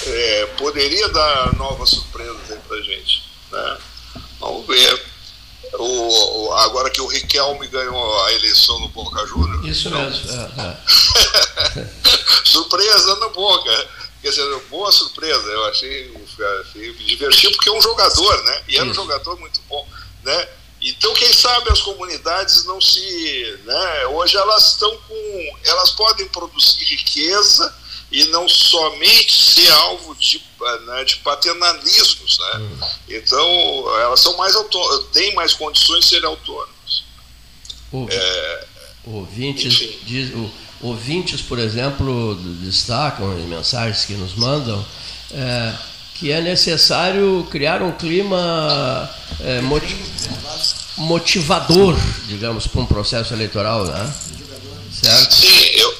é, poderia dar novas surpresas aí pra gente. Né? Vamos ver. O, o, agora que o Riquelme ganhou a eleição no Boca Juniors. Isso então, mesmo. É, é. surpresa no Boca. Quer dizer, boa surpresa. Eu achei, achei divertido porque é um jogador, né? E era um jogador muito bom, né? Então, quem sabe as comunidades não se. Né, hoje elas estão com. Elas podem produzir riqueza e não somente ser alvo de, né, de paternalismos. Né? Hum. Então, elas são mais têm mais condições de serem autônomas. é, ouvintes, diz, o, ouvintes, por exemplo, destacam em mensagens que nos mandam é, que é necessário criar um clima é, motivador, digamos, para um processo eleitoral, né? Certo? Sim, eu,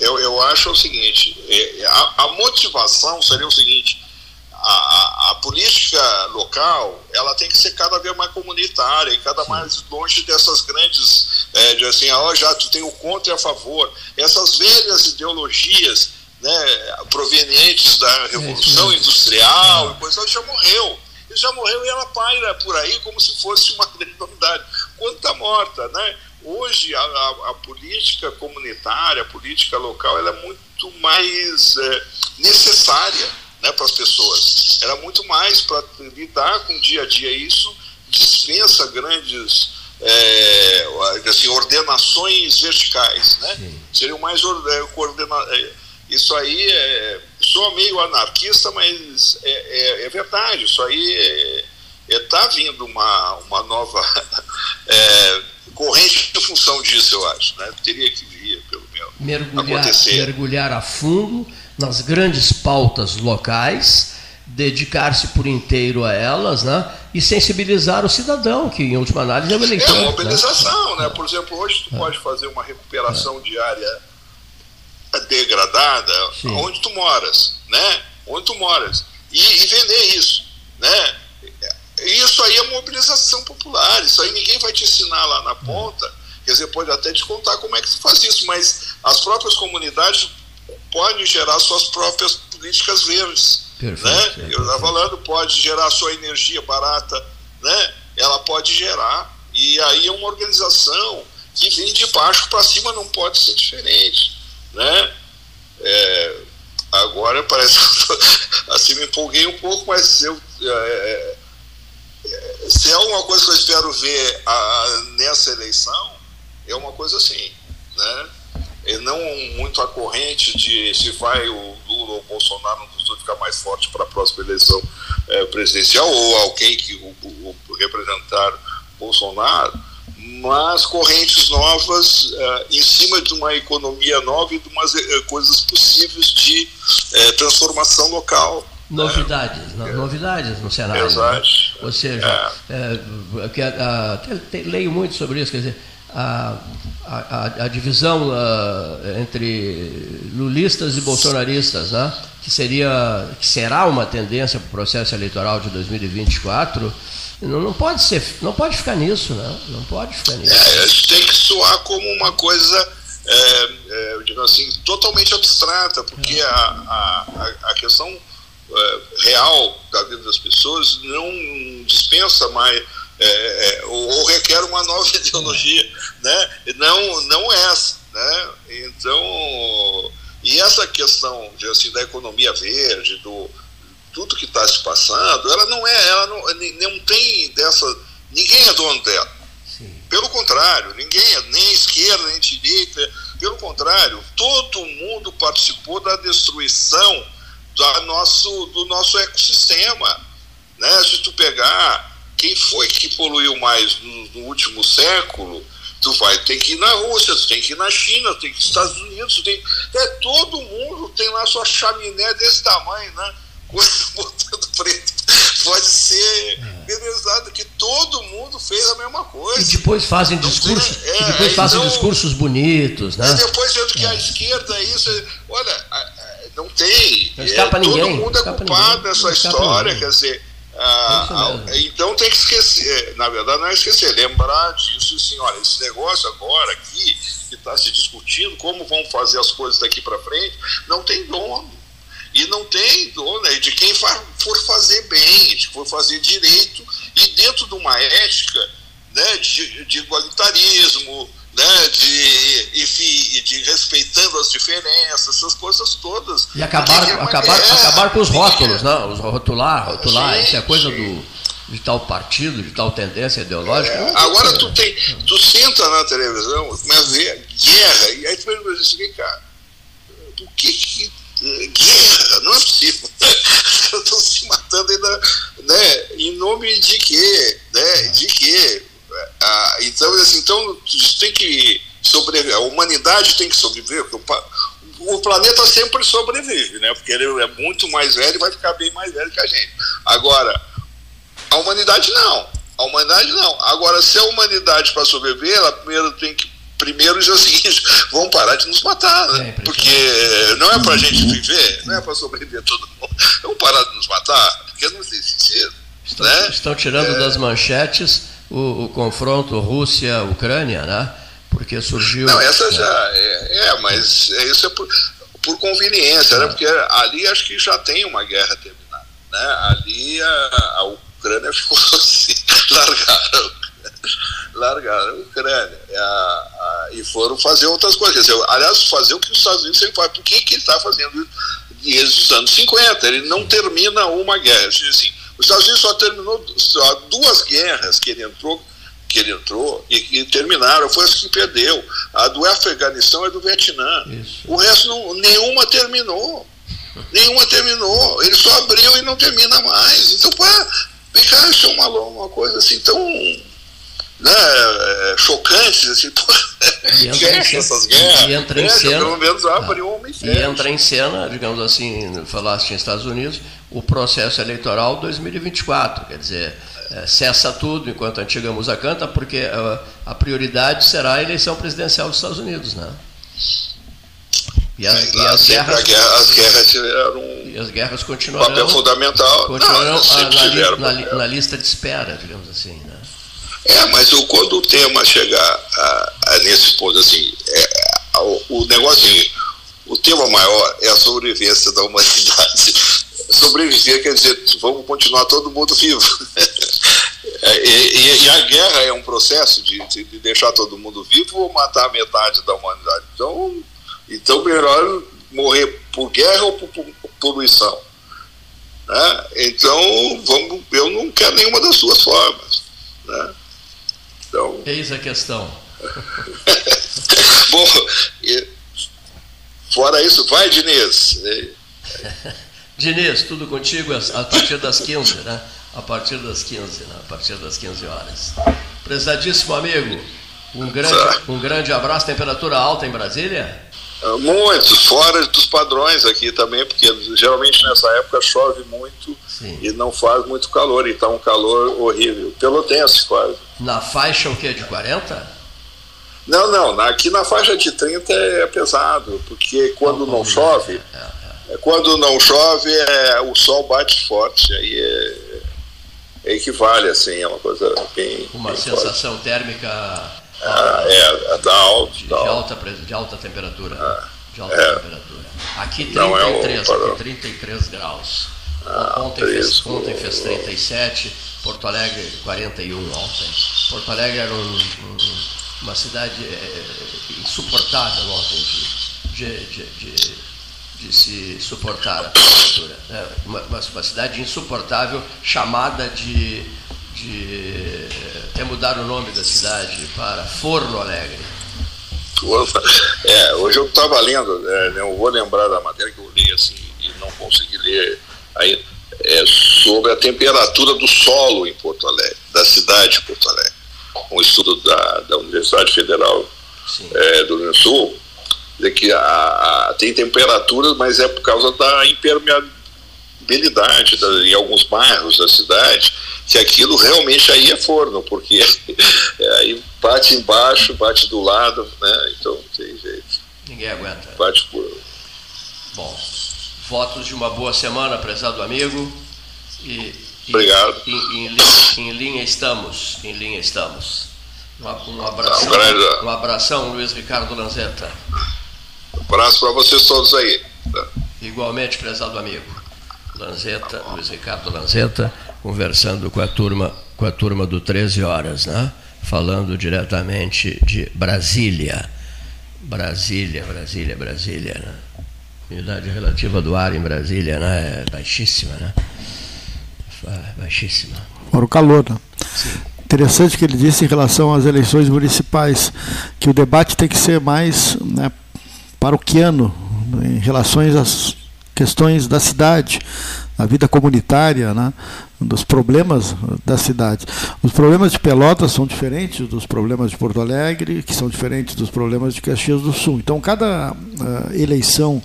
eu, eu acho o seguinte: é, a, a motivação seria o seguinte. A, a, política local ela tem que ser cada vez mais comunitária e cada mais longe dessas grandes é, de assim, ó, já tu tem o contra e a favor. Essas velhas ideologias né, provenientes da Revolução é, Industrial, é. e coisa, já morreu. Já morreu e ela paira por aí como se fosse uma grande novidade. Quando está morta, né? Hoje, a, a, a, política comunitária, a política local, ela é muito mais é, necessária né, para as pessoas. Era é muito mais para lidar com o dia a dia. Isso dispensa grandes é, assim, ordenações verticais. Né? Seriam mais é, coordena é, Isso aí é, sou meio anarquista, mas é, é, é verdade. Isso aí está vindo uma, uma nova corrente em função disso, eu acho. Né? Teria que vir, pelo menos, mergulhar, acontecer. Mergulhar a fundo nas grandes pautas locais, dedicar-se por inteiro a elas, né? E sensibilizar o cidadão, que em última análise é o eleitor. É, mobilização, né? né? Por exemplo, hoje tu é. pode fazer uma recuperação é. diária degradada Sim. onde tu moras, né? Onde tu moras. E, e vender isso, né? Isso aí é mobilização popular, isso aí ninguém vai te ensinar lá na ponta. Quer dizer, pode até te contar como é que se faz isso, mas as próprias comunidades podem gerar suas próprias políticas verdes. Perfeito, né? Eu estava falando, pode gerar sua energia barata, né? ela pode gerar. E aí é uma organização que vem de baixo para cima, não pode ser diferente. Né? É, agora parece que assim me empolguei um pouco, mas eu. É, é se é uma coisa que eu espero ver a, nessa eleição, é uma coisa assim, né? E não muito a corrente de se vai o Lula ou o Bolsonaro, não tudo ficar mais forte para a próxima eleição é, presidencial ou alguém que o, o, o representar Bolsonaro, mas correntes novas uh, em cima de uma economia nova e de umas uh, coisas possíveis de uh, transformação local. Novidades, né? novidades no cenário. Né? Exato. Né? Ou seja, é. É, leio muito sobre isso, quer dizer, a, a, a divisão entre lulistas e bolsonaristas, né? que, seria, que será uma tendência para o processo eleitoral de 2024 não, não pode ser, não pode ficar nisso, né? Não pode ficar nisso. É, tem que soar como uma coisa, é, é, digamos assim, totalmente abstrata, porque a, a, a questão é, real da vida das pessoas não dispensa mais é, é, ou, ou, requer uma nova ideologia, né? Não, não essa, né? Então, e essa questão de, assim, da economia verde, do tudo que está se passando, ela não é, ela não, não tem dessa. Ninguém é dono dela. Sim. Pelo contrário, ninguém é, nem esquerda, nem direita. Pelo contrário, todo mundo participou da destruição da nosso, do nosso ecossistema. Né? Se tu pegar quem foi que poluiu mais no, no último século, tu vai ter que ir na Rússia, tu tem que ir na China, tu tem que ir nos Estados Unidos, tem, é, todo mundo tem lá sua chaminé desse tamanho, né? botando preto. Pode ser é. que todo mundo fez a mesma coisa. E depois fazem discursos, é, depois fazem então, discursos bonitos, né? E depois vendo que é. a esquerda é isso, olha, não tem. Não escapa é, ninguém. Todo mundo é culpado nessa história, quer dizer. Ah, então tem que esquecer, na verdade não é esquecer, lembrar disso assim, olha, esse negócio agora aqui, que está se discutindo, como vão fazer as coisas daqui para frente, não tem dono e não tem dono é de quem for fazer bem, de for fazer direito, e dentro de uma ética né, de, de igualitarismo, né, de, enfim, de respeitando as diferenças, essas coisas todas. E acabar, acabar, é, acabar com os rótulos, né? Os rotular, rotular, sim, isso é coisa do de tal partido, de tal tendência ideológica. É, agora tu tem, tu senta na televisão, começa a ver guerra, e aí tu pergunta assim, cara, por que, que guerra, não é possível. Estão se matando ainda, né? Em nome de quê? Né? De quê? Ah, então, assim, então tem que sobreviver, a humanidade tem que sobreviver, o, o planeta sempre sobrevive, né? Porque ele é muito mais velho e vai ficar bem mais velho que a gente. Agora, a humanidade não. A humanidade não. Agora, se a humanidade para sobreviver, ela primeiro tem que primeiro diz o seguinte, vão parar de nos matar, né? Porque não é para a gente viver, não é para sobreviver todo mundo. Vão parar de nos matar, porque não tem sentido. Estão, né? estão tirando é... das manchetes o, o confronto Rússia-Ucrânia, né? Porque surgiu. Não, essa já é, é mas isso é por, por conveniência, né? Porque ali acho que já tem uma guerra terminada. Né? Ali a, a Ucrânia ficou assim, largaram largaram a Ucrânia a, a, e foram fazer outras coisas. Dizer, aliás, fazer o que os Estados Unidos sempre fazem. Por que, que ele está fazendo desde os anos 50? Ele não termina uma guerra. Assim, os Estados Unidos só terminou só duas guerras que ele entrou que ele entrou e que terminaram, foi as que perdeu. A do Afeganistão e do Vietnã. Isso. O resto, não, nenhuma terminou. Nenhuma terminou. Ele só abriu e não termina mais. Então, pô, vem cá, isso é uma, uma coisa assim tão né, é, chocantes, assim, pô, essas guerras. E entra em é, cena. Pelo menos abre um homem E entra em cena, digamos assim, falaste em Estados Unidos, o processo eleitoral 2024. Quer dizer, é, cessa tudo enquanto a antiga musa canta, porque a, a prioridade será a eleição presidencial dos Estados Unidos, né? E, a, e as, guerras, guerra, as guerras tiveram e as guerras continuarão, papel fundamental. Continuarão Não, na, na, na, lista de espera, digamos assim. Né? É, mas o, quando o tema chegar a, a nesse ponto, assim, é, a, o, o negócio, assim, o tema maior é a sobrevivência da humanidade. Sobreviver quer dizer, vamos continuar todo mundo vivo. É, e, e, a guerra é um processo de, de, deixar todo mundo vivo ou matar metade da humanidade. Então, então melhor morrer por guerra ou por, por poluição. Né? Então, vamos, eu não quero nenhuma das duas formas. Né? Então... Eis a questão. Bom, fora isso, vai, Diniz. Diniz, tudo contigo a partir das 15, né? A partir das 15, né? A partir das 15 horas. Prezadíssimo amigo, um grande, um grande abraço. Temperatura alta em Brasília? Ah, muito, fora dos padrões aqui também, porque geralmente nessa época chove muito Sim. e não faz muito calor, e está um calor horrível. Pelotense quase. Na faixa o quê? De 40? Não, não, aqui na faixa de 30 é pesado, porque quando não, não chove, é, é. é. quando não chove, é, o sol bate forte, aí é, é equivale, assim, é uma coisa bem. Uma bem sensação forte. térmica ah, é, é da alta, de, de, alta, de alta temperatura. Ah, de alta temperatura. Aqui 33, é um, aqui 33 graus. Ah, ontem, fez, ontem fez 37, Porto Alegre 41 ontem. Porto Alegre era um, um, uma cidade é, insuportável ontem de, de, de, de, se suportar a temperatura. É, uma, uma cidade insuportável chamada de de até mudar o nome da cidade para Forno Alegre. É, hoje eu estava lendo, é, não vou lembrar da matéria que eu li assim e não consegui ler aí, é, sobre a temperatura do solo em Porto Alegre, da cidade de Porto Alegre. Um estudo da, da Universidade Federal é, do Rio Grande do Sul, de que a, a, tem temperaturas, mas é por causa da impermeabilidade da, em alguns bairros da cidade que aquilo realmente aí é forno, porque é, aí bate embaixo, bate do lado, né? Então não tem jeito. Ninguém aguenta. Bate por. Bom, votos de uma boa semana, prezado amigo. E, Obrigado. Em, em, em, em, linha estamos, em linha estamos. Um, um abração, um, grande... um abração, Luiz Ricardo Lanzetta. Um abraço para vocês todos aí. Igualmente, prezado amigo. Lanzetta, Luiz Ricardo Lanzetta conversando com a turma, com a turma do 13 horas, né? falando diretamente de Brasília. Brasília, Brasília, Brasília. Né? A umidade relativa do ar em Brasília né? é baixíssima, né? Baixíssima. Fora o calor, né? Sim. Interessante que ele disse em relação às eleições municipais, que o debate tem que ser mais né, paroquiano, em relação às questões da cidade, a vida comunitária, né, dos problemas da cidade. Os problemas de Pelotas são diferentes dos problemas de Porto Alegre, que são diferentes dos problemas de Caxias do Sul. Então, cada uh, eleição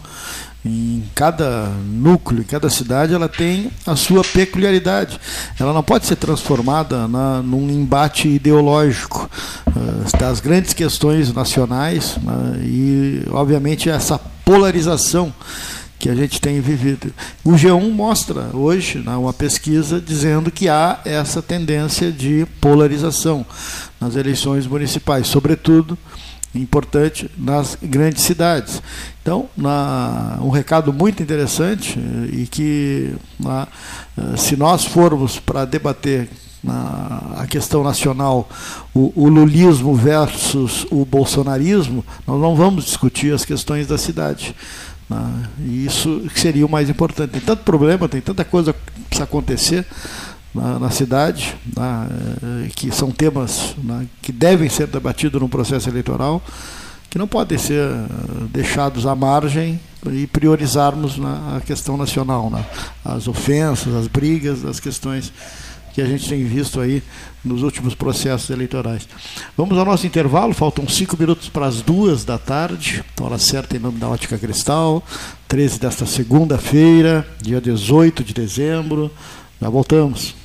em cada núcleo, em cada cidade, ela tem a sua peculiaridade. Ela não pode ser transformada na, num embate ideológico uh, das grandes questões nacionais uh, e, obviamente, essa polarização que a gente tem vivido. O G1 mostra hoje né, uma pesquisa dizendo que há essa tendência de polarização nas eleições municipais, sobretudo importante nas grandes cidades. Então, na, um recado muito interessante eh, e que na, eh, se nós formos para debater na, a questão nacional, o, o, lulismo versus o bolsonarismo, nós não vamos discutir as questões da cidade. Né? E isso seria o mais importante. Tem tanto problema, tem tanta coisa que precisa acontecer na, na cidade, né? Eh, que são temas né? que devem ser debatidos no processo eleitoral, que não podem ser eh, deixados à margem e priorizarmos a questão nacional, né? as ofensas, as brigas, as questões que a gente tem visto aí nos últimos processos eleitorais. Vamos ao nosso intervalo, faltam cinco minutos para as duas da tarde, hora certa em nome da Ótica Cristal, 13 desta segunda-feira, dia 18 de dezembro. Já voltamos.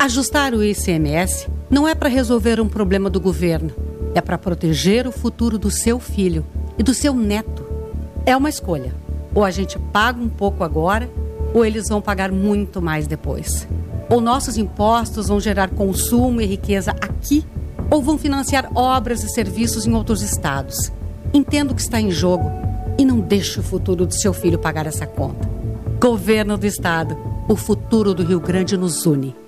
Ajustar o ICMS não é para resolver um problema do governo, é para proteger o futuro do seu filho e do seu neto. É uma escolha. Ou a gente paga um pouco agora, ou eles vão pagar muito mais depois. Ou nossos impostos vão gerar consumo e riqueza aqui, ou vão financiar obras e serviços em outros estados. Entendo o que está em jogo e não deixe o futuro do seu filho pagar essa conta. Governo do Estado, o futuro do Rio Grande nos une.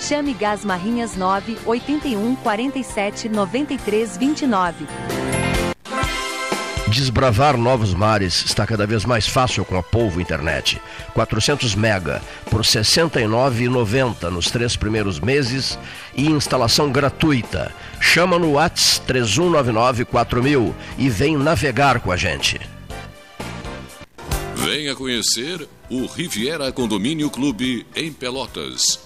Chame Gás Marrinhas 9 81 47 93 29. Desbravar novos mares está cada vez mais fácil com a Polvo Internet. 400 mega por R$ 69,90 nos três primeiros meses e instalação gratuita. Chama no Whats 31994000 e vem navegar com a gente. Venha conhecer o Riviera Condomínio Clube em Pelotas.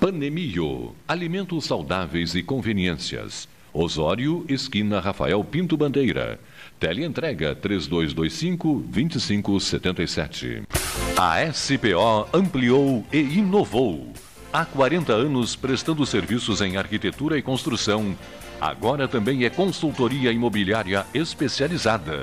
Panemio. Alimentos saudáveis e conveniências. Osório, esquina Rafael Pinto Bandeira. Teleentrega 3225-2577. A SPO ampliou e inovou. Há 40 anos prestando serviços em arquitetura e construção. Agora também é consultoria imobiliária especializada.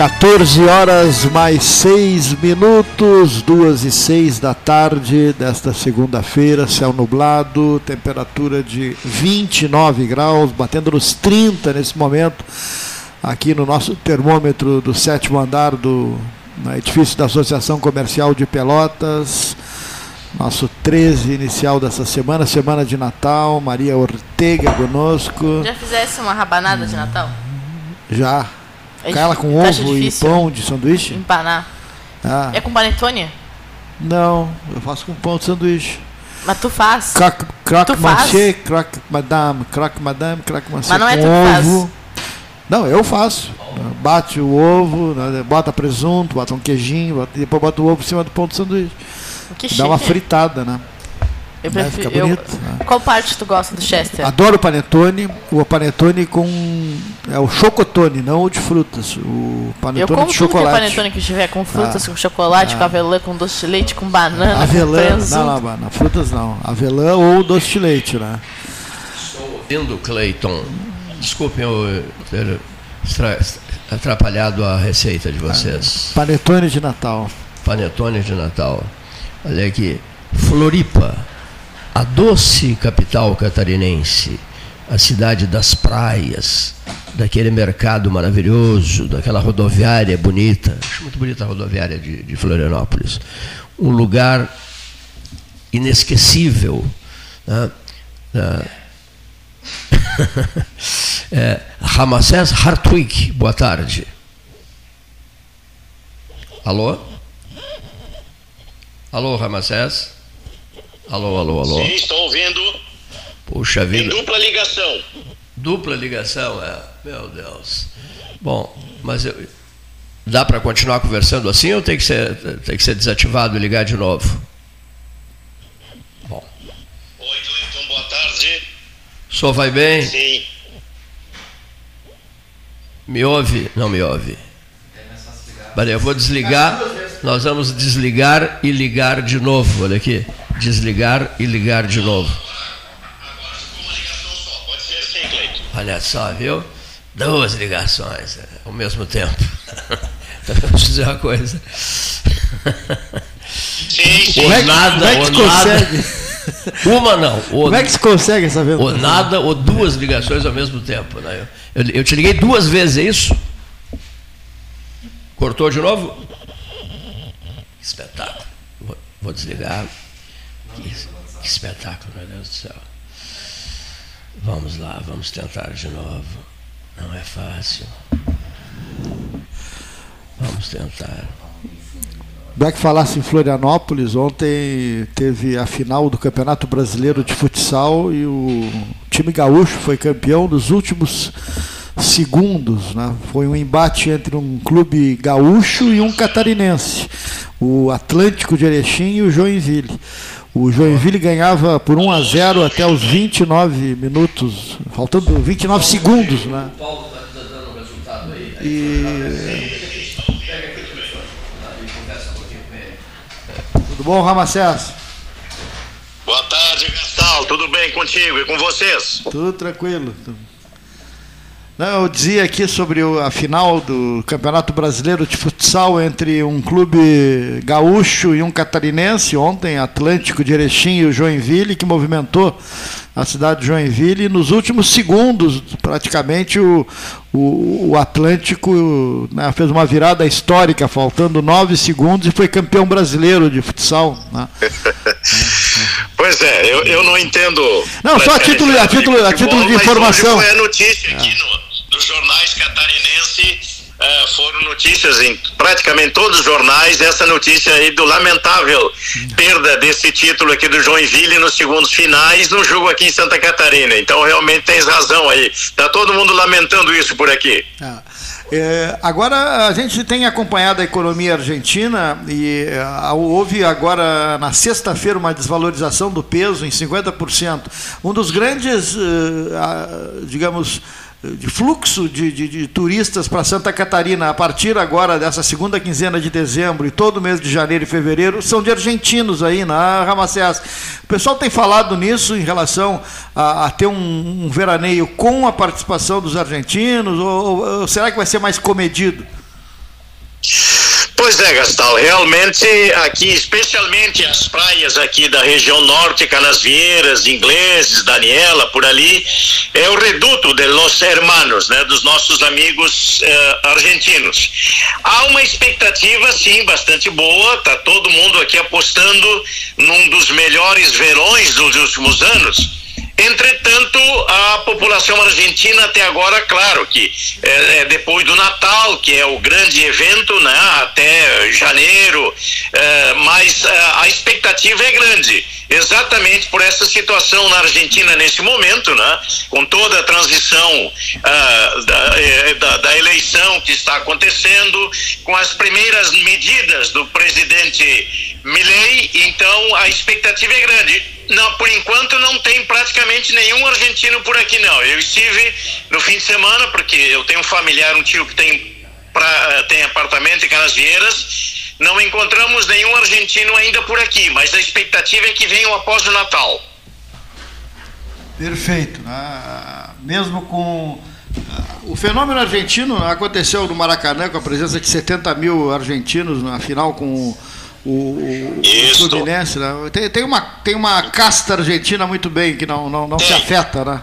14 horas mais 6 minutos, 2 e 6 da tarde desta segunda-feira, céu nublado, temperatura de 29 graus, batendo nos 30 nesse momento, aqui no nosso termômetro do sétimo andar do, no edifício da Associação Comercial de Pelotas. Nosso 13 inicial dessa semana, semana de Natal. Maria Ortega conosco. Já fizesse uma rabanada de Natal? Já. É com ovo e pão de sanduíche? Empanar. Ah, É com panetone? não, eu faço com pão de sanduíche. Mas tu faz. Tu faz? manchê, croque madame, croque madame, croque manchê Mas não é tu que faz. ovo. Não, eu faço. Bate o ovo, né, bota presunto, bota um queijinho, bota- depois bota o ovo em cima do pão de sanduíche. Que Dá uma fritada, né? Eu Né, prefiro. Fica eu- bonito. né? Qual parte tu gosta do Chester? Adoro o panetone. O panetone com. É o chocotone, não o de frutas. O Eu panetone como de é chocolate. panetone que tiver, com frutas, Ah. com chocolate, Ah. com avelã, com doce de leite, com banana, Avelã, com não, não, não, frutas não. Avelã ou doce de leite, né? Ouvindo, Cleiton, desculpem eu ter atrapalhado a receita de vocês. Panetone de Natal. Panetone de Natal. Olha aqui. Floripa, a doce capital catarinense, a cidade das praias, daquele mercado maravilhoso, daquela rodoviária bonita. Acho muito bonita a rodoviária de, de Florianópolis. Um lugar inesquecível. né? Ah, é, Ramsés Hartwig, boa tarde. Alô? Alô, Ramsés? Alô, alô, alô? Sim, estou ouvindo. Puxa Em vida. dupla ligação. Dupla ligação, é. Meu Deus. Bom, mas eu- dá para continuar conversando assim ou tem que, ser, tem que ser desativado e ligar de novo? Bom. Oi, Cleiton, boa tarde. O senhor vai bem? Sim. Me ouve? Não me ouve. Peraí, eu vou desligar. Nós vamos desligar e ligar de novo. Olha aqui. Desligar e ligar de novo. Olha só, viu? Duas ligações é, ao mesmo tempo. Então, vou te dizer uma coisa. sim. Como é que- nada, como é que ou se nada. consegue? Uma não. Ou, Como é que se consegue essa venda? ou nada ou duas ligações ao mesmo tempo. Né? Eu, eu te liguei duas vezes, é isso? Cortou de novo? Espetáculo. Vou, vou desligar. Que, que espetáculo, meu Deus do céu. Vamos lá, vamos tentar de novo. Não é fácil. Vamos tentar. Já que falasse em Florianópolis, ontem teve a final do Campeonato Brasileiro de Futsal e o time gaúcho foi campeão dos últimos segundos. Né? Foi um embate entre um clube gaúcho e um catarinense, o Atlântico de Erechim e o Joinville. O Joinville ganhava por 1 a 0 até os 29 minutos, faltando 29 segundos. Né? Paulo está dando um resultado aí. E tudo bom, Ramacés? Boa tarde, Gastal. Tudo bem contigo e com vocês? Tudo tranquilo. Não, eu dizia aqui sobre a final do Campeonato Brasileiro de Futsal entre um clube gaúcho e um catarinense, ontem, Atlântico de Erechim e o Joinville, que movimentou a cidade de Joinville. E nos últimos segundos, praticamente, o, o, o Atlântico né, fez uma virada histórica, faltando nove segundos, e foi campeão brasileiro de futsal. Né? Pois é, eu, eu não entendo. Não, só a título- a título- a título de informação. Hoje foi a notícia aqui no- nos jornais catarinenses. eh, foram notícias em praticamente todos os jornais, essa notícia aí do lamentável perda desse título aqui do Joinville nos segundos finais no jogo aqui em Santa Catarina. Então realmente tens razão aí. Tá todo mundo lamentando isso por aqui. Ah, é, agora a gente tem acompanhado a economia argentina e ah, houve agora na sexta-feira uma desvalorização do peso em 50%. Um dos grandes, eh, digamos, de fluxo de, de- de turistas para Santa Catarina a partir agora dessa segunda quinzena de dezembro e todo mês de janeiro e fevereiro são de argentinos aí na Ramacés. O pessoal tem falado nisso em relação a, a ter um, um veraneio com a participação dos argentinos ou- ou será que vai ser mais comedido? Pois é, Gastal, realmente aqui, especialmente as praias aqui da região norte, Canasvieiras, Ingleses, Daniela, por ali, é o reduto de los hermanos, né, dos nossos amigos eh, argentinos. Há uma expectativa, sim, bastante boa, tá todo mundo aqui apostando num dos melhores verões dos últimos anos. Entretanto, a população argentina até agora, claro que é, é, depois do Natal, que é o grande evento, né, até janeiro, é, mas é, a expectativa é grande, exatamente por essa situação na Argentina nesse momento, né, com toda a transição é, da, da, da eleição que está acontecendo, com as primeiras medidas do presidente Milei, então a expectativa é grande não, por enquanto não tem praticamente nenhum argentino por aqui não. Eu estive no fim de semana porque eu tenho um familiar, um tio que tem pra, eh, tem apartamento em Canasvieiras. Não encontramos nenhum argentino ainda por aqui, mas a expectativa é que venham após o Natal. Perfeito. Ah, mesmo com ah, o fenômeno argentino aconteceu no Maracanã com a presença de 70 mil argentinos na final com o, o, Fluminense, né? tem, tem, uma, tem uma casta argentina muito bem que não, não, não se afeta, né?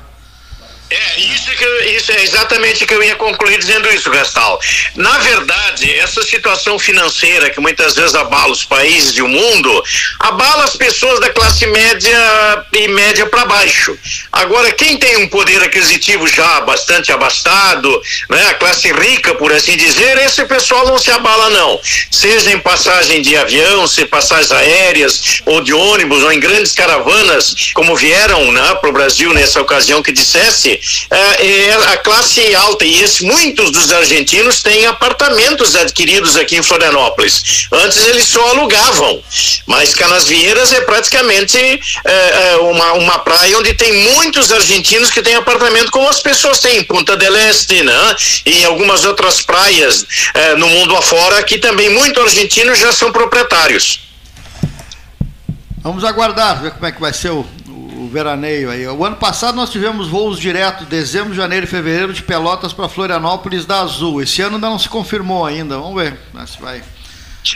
É, isso, que isso é exatamente que eu ia concluir dizendo isso, Gastal. Na verdade, essa situação financeira que muitas vezes abala os países e o mundo, abala as pessoas da classe média e média para baixo. Agora, quem tem um poder aquisitivo já bastante abastado, né, a classe rica, por assim dizer, esse pessoal não se abala, não. Seja em passagem de avião, se passagens aéreas, ou de ônibus, ou em grandes caravanas, como vieram né, para o Brasil nessa ocasião que dissesse, é, é, a classe alta, e esse, muitos dos argentinos têm apartamentos adquiridos aqui em Florianópolis. Antes eles só alugavam, mas Canasvieiras é praticamente é, é, uma, uma praia onde tem muitos argentinos que têm apartamento, como as pessoas têm em Punta del Este, né? e algumas outras praias é, no mundo afora, que também muitos argentinos já são proprietários. Vamos aguardar, ver como é que vai ser o, veraneio aí. O ano passado nós tivemos voos diretos, dezembro, janeiro e fevereiro, de Pelotas para Florianópolis da Azul. Esse ano ainda não se confirmou ainda. Vamos ver se vai.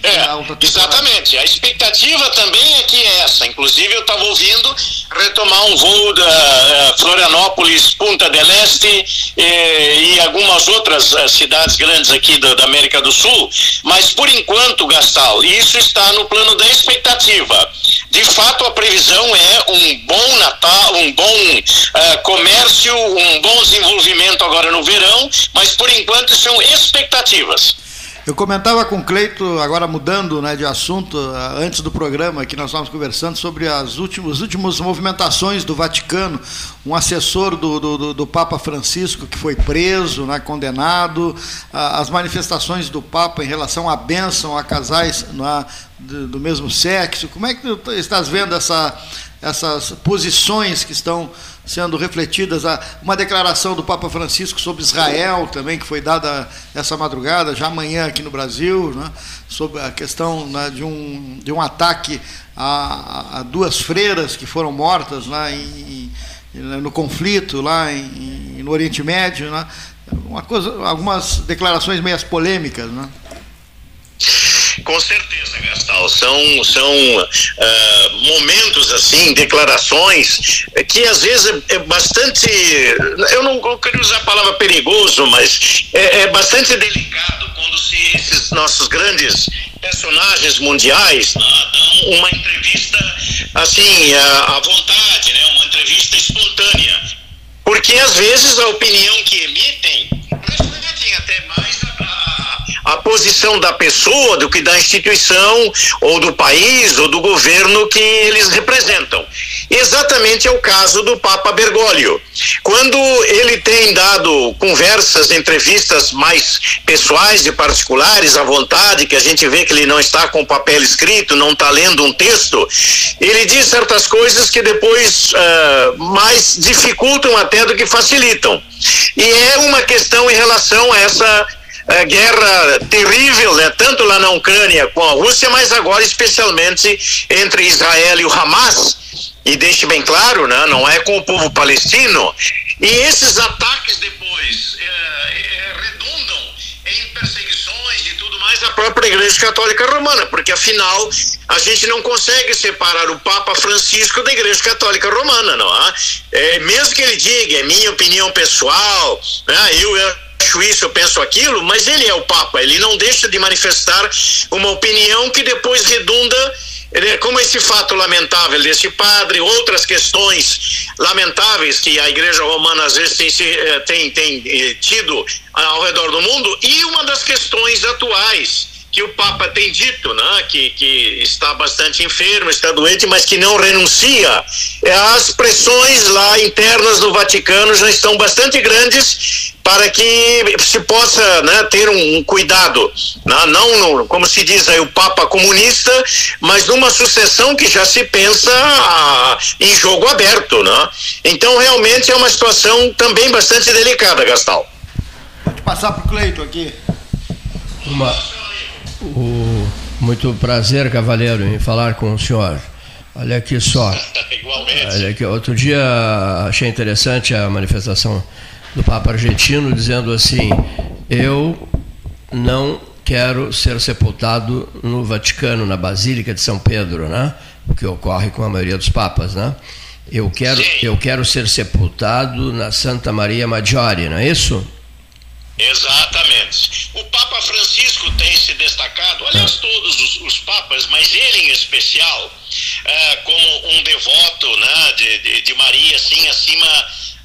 É, exatamente. A expectativa também é que é essa. Inclusive, eu estava ouvindo retomar um voo da uh, Florianópolis, Punta del Este eh, e algumas outras uh, cidades grandes aqui da, da, América do Sul. Mas, por enquanto, Gastal, isso está no plano da expectativa. De fato, a previsão é um bom Natal, um bom uh, comércio, um bom desenvolvimento agora no verão, mas, por enquanto, são expectativas. Eu comentava com o Cleito, agora mudando né, de assunto, eh, antes do programa que nós estávamos conversando sobre as últimas, as últimas movimentações do Vaticano. Um assessor do, do, do Papa Francisco que foi preso, né, condenado, as manifestações do Papa em relação à bênção a casais né, do, mesmo sexo. Como é que tu estás vendo essa, essas posições que estão sendo refletidas. Uma declaração do Papa Francisco sobre Israel também, que foi dada essa madrugada, já amanhã aqui no Brasil, né, sobre a questão né, de, um, de um ataque a, a, duas freiras que foram mortas lá em, no conflito lá em, no Oriente Médio. Né, uma coisa, algumas declarações meias polêmicas. Né? Com certeza, Gastal. São, são uh, momentos, assim, declarações, que às vezes é, é, bastante. Eu não eu queria usar a palavra perigoso, mas é, é bastante delicado quando se esses nossos grandes personagens mundiais dão uma entrevista assim à vontade, né? Uma entrevista espontânea, porque às vezes a opinião que emitem a posição da pessoa do que da instituição ou do país ou do governo que eles representam. Exatamente é o caso do Papa Bergoglio. Quando ele tem dado conversas, entrevistas mais pessoais e particulares à vontade, que a gente vê que ele não está com papel escrito, não está lendo um texto, ele diz certas coisas que depois uh, mais dificultam até do que facilitam. E é uma questão em relação a essa é, guerra terrível, né, tanto lá na Ucrânia com a Rússia, mas agora especialmente entre Israel e o Hamas. E deixe bem claro, né, não é com o povo palestino. E esses ataques depois é, é, redundam em perseguições e tudo mais a própria Igreja Católica Romana, porque afinal a gente não consegue separar o Papa Francisco da Igreja Católica Romana, não é? é mesmo que ele diga, é minha opinião pessoal, né? eu acho isso, eu penso aquilo, mas ele é o Papa, ele não deixa de manifestar uma opinião que depois redunda como esse fato lamentável desse padre, outras questões lamentáveis que a Igreja Romana às vezes tem, eh, tem, tem eh, tido ao redor do mundo, e uma das questões atuais que o Papa tem dito, né, que, que está bastante enfermo, está doente, mas que não renuncia. É, as pressões lá internas do Vaticano já estão bastante grandes para que se possa né, ter um cuidado, né, não no, como se diz aí o Papa comunista, mas numa sucessão que já se pensa ah, em jogo aberto, né? Então realmente é uma situação também bastante delicada, Gastal. Pode passar para o Cleito aqui. Uma, o, muito prazer, cavaleiro, em falar com o senhor. Olha aqui só. Igualmente. Olha aqui, outro dia achei interessante a manifestação do Papa argentino dizendo assim: Eu não quero ser sepultado no Vaticano, na Basílica de São Pedro, né? O que ocorre com a maioria dos papas, né? Eu quero, eu quero ser sepultado na Santa Maria Maggiore, não é isso? Exatamente. O Papa Francisco tem se destacado, aliás, todos os, os papas, mas ele em especial, é, como um devoto né, de, de, de Maria, assim, acima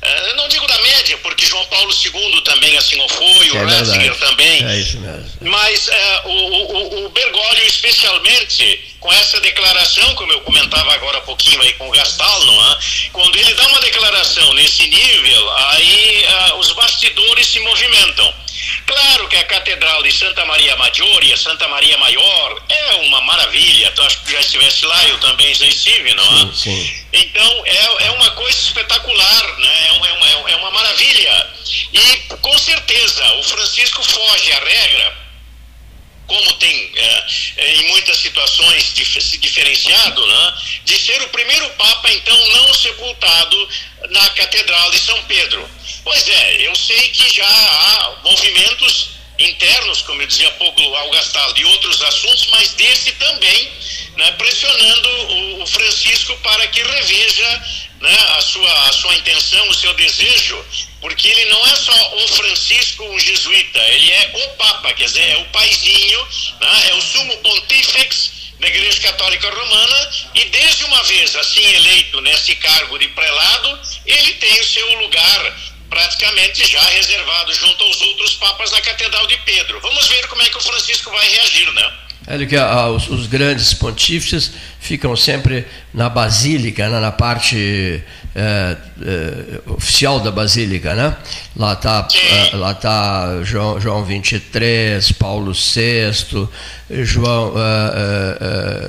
é, não digo da média, porque João Paulo II também assim o foi, o é Ratzinger também. É isso mesmo. Mas é, o, o, o Bergoglio, especialmente, com essa declaração, como eu comentava agora há pouquinho aí com o Gastal, não é? quando ele dá uma declaração nesse nível, aí Catedral de Santa Maria Maggiore, a Santa Maria Maior, é uma maravilha. Tu acho que já estivesse lá, eu também já estive, não é? Sim, sim. Então, é, é uma coisa espetacular, né? é, uma, é, uma, é uma maravilha. E, com certeza, o Francisco foge à regra como tem é, é, em muitas situações dif diferenciado, né, de ser o primeiro Papa, então, não sepultado na Catedral de São Pedro. Pois é, eu sei que já há movimentos internos, como eu dizia há pouco ao Gastal, de outros assuntos, mas desse também, né, pressionando o, o Francisco para que reveja né, a, sua, a sua intenção, o seu desejo, porque ele não é só um Francisco, um jesuíta, ele é o Papa, quer dizer, é o paizinho, né, é o sumo pontífex da Igreja Católica Romana e desde uma vez assim eleito nesse cargo de prelado, ele tem o seu lugar praticamente já reservado junto aos outros papas na Catedral de Pedro. Vamos ver como é que o Francisco vai reagir, né? É que ah, os, os, grandes pontífices ficam sempre na basílica, né, na parte é, é, oficial da basílica, né? Lá está lá tá João, João 23, Paulo VI, João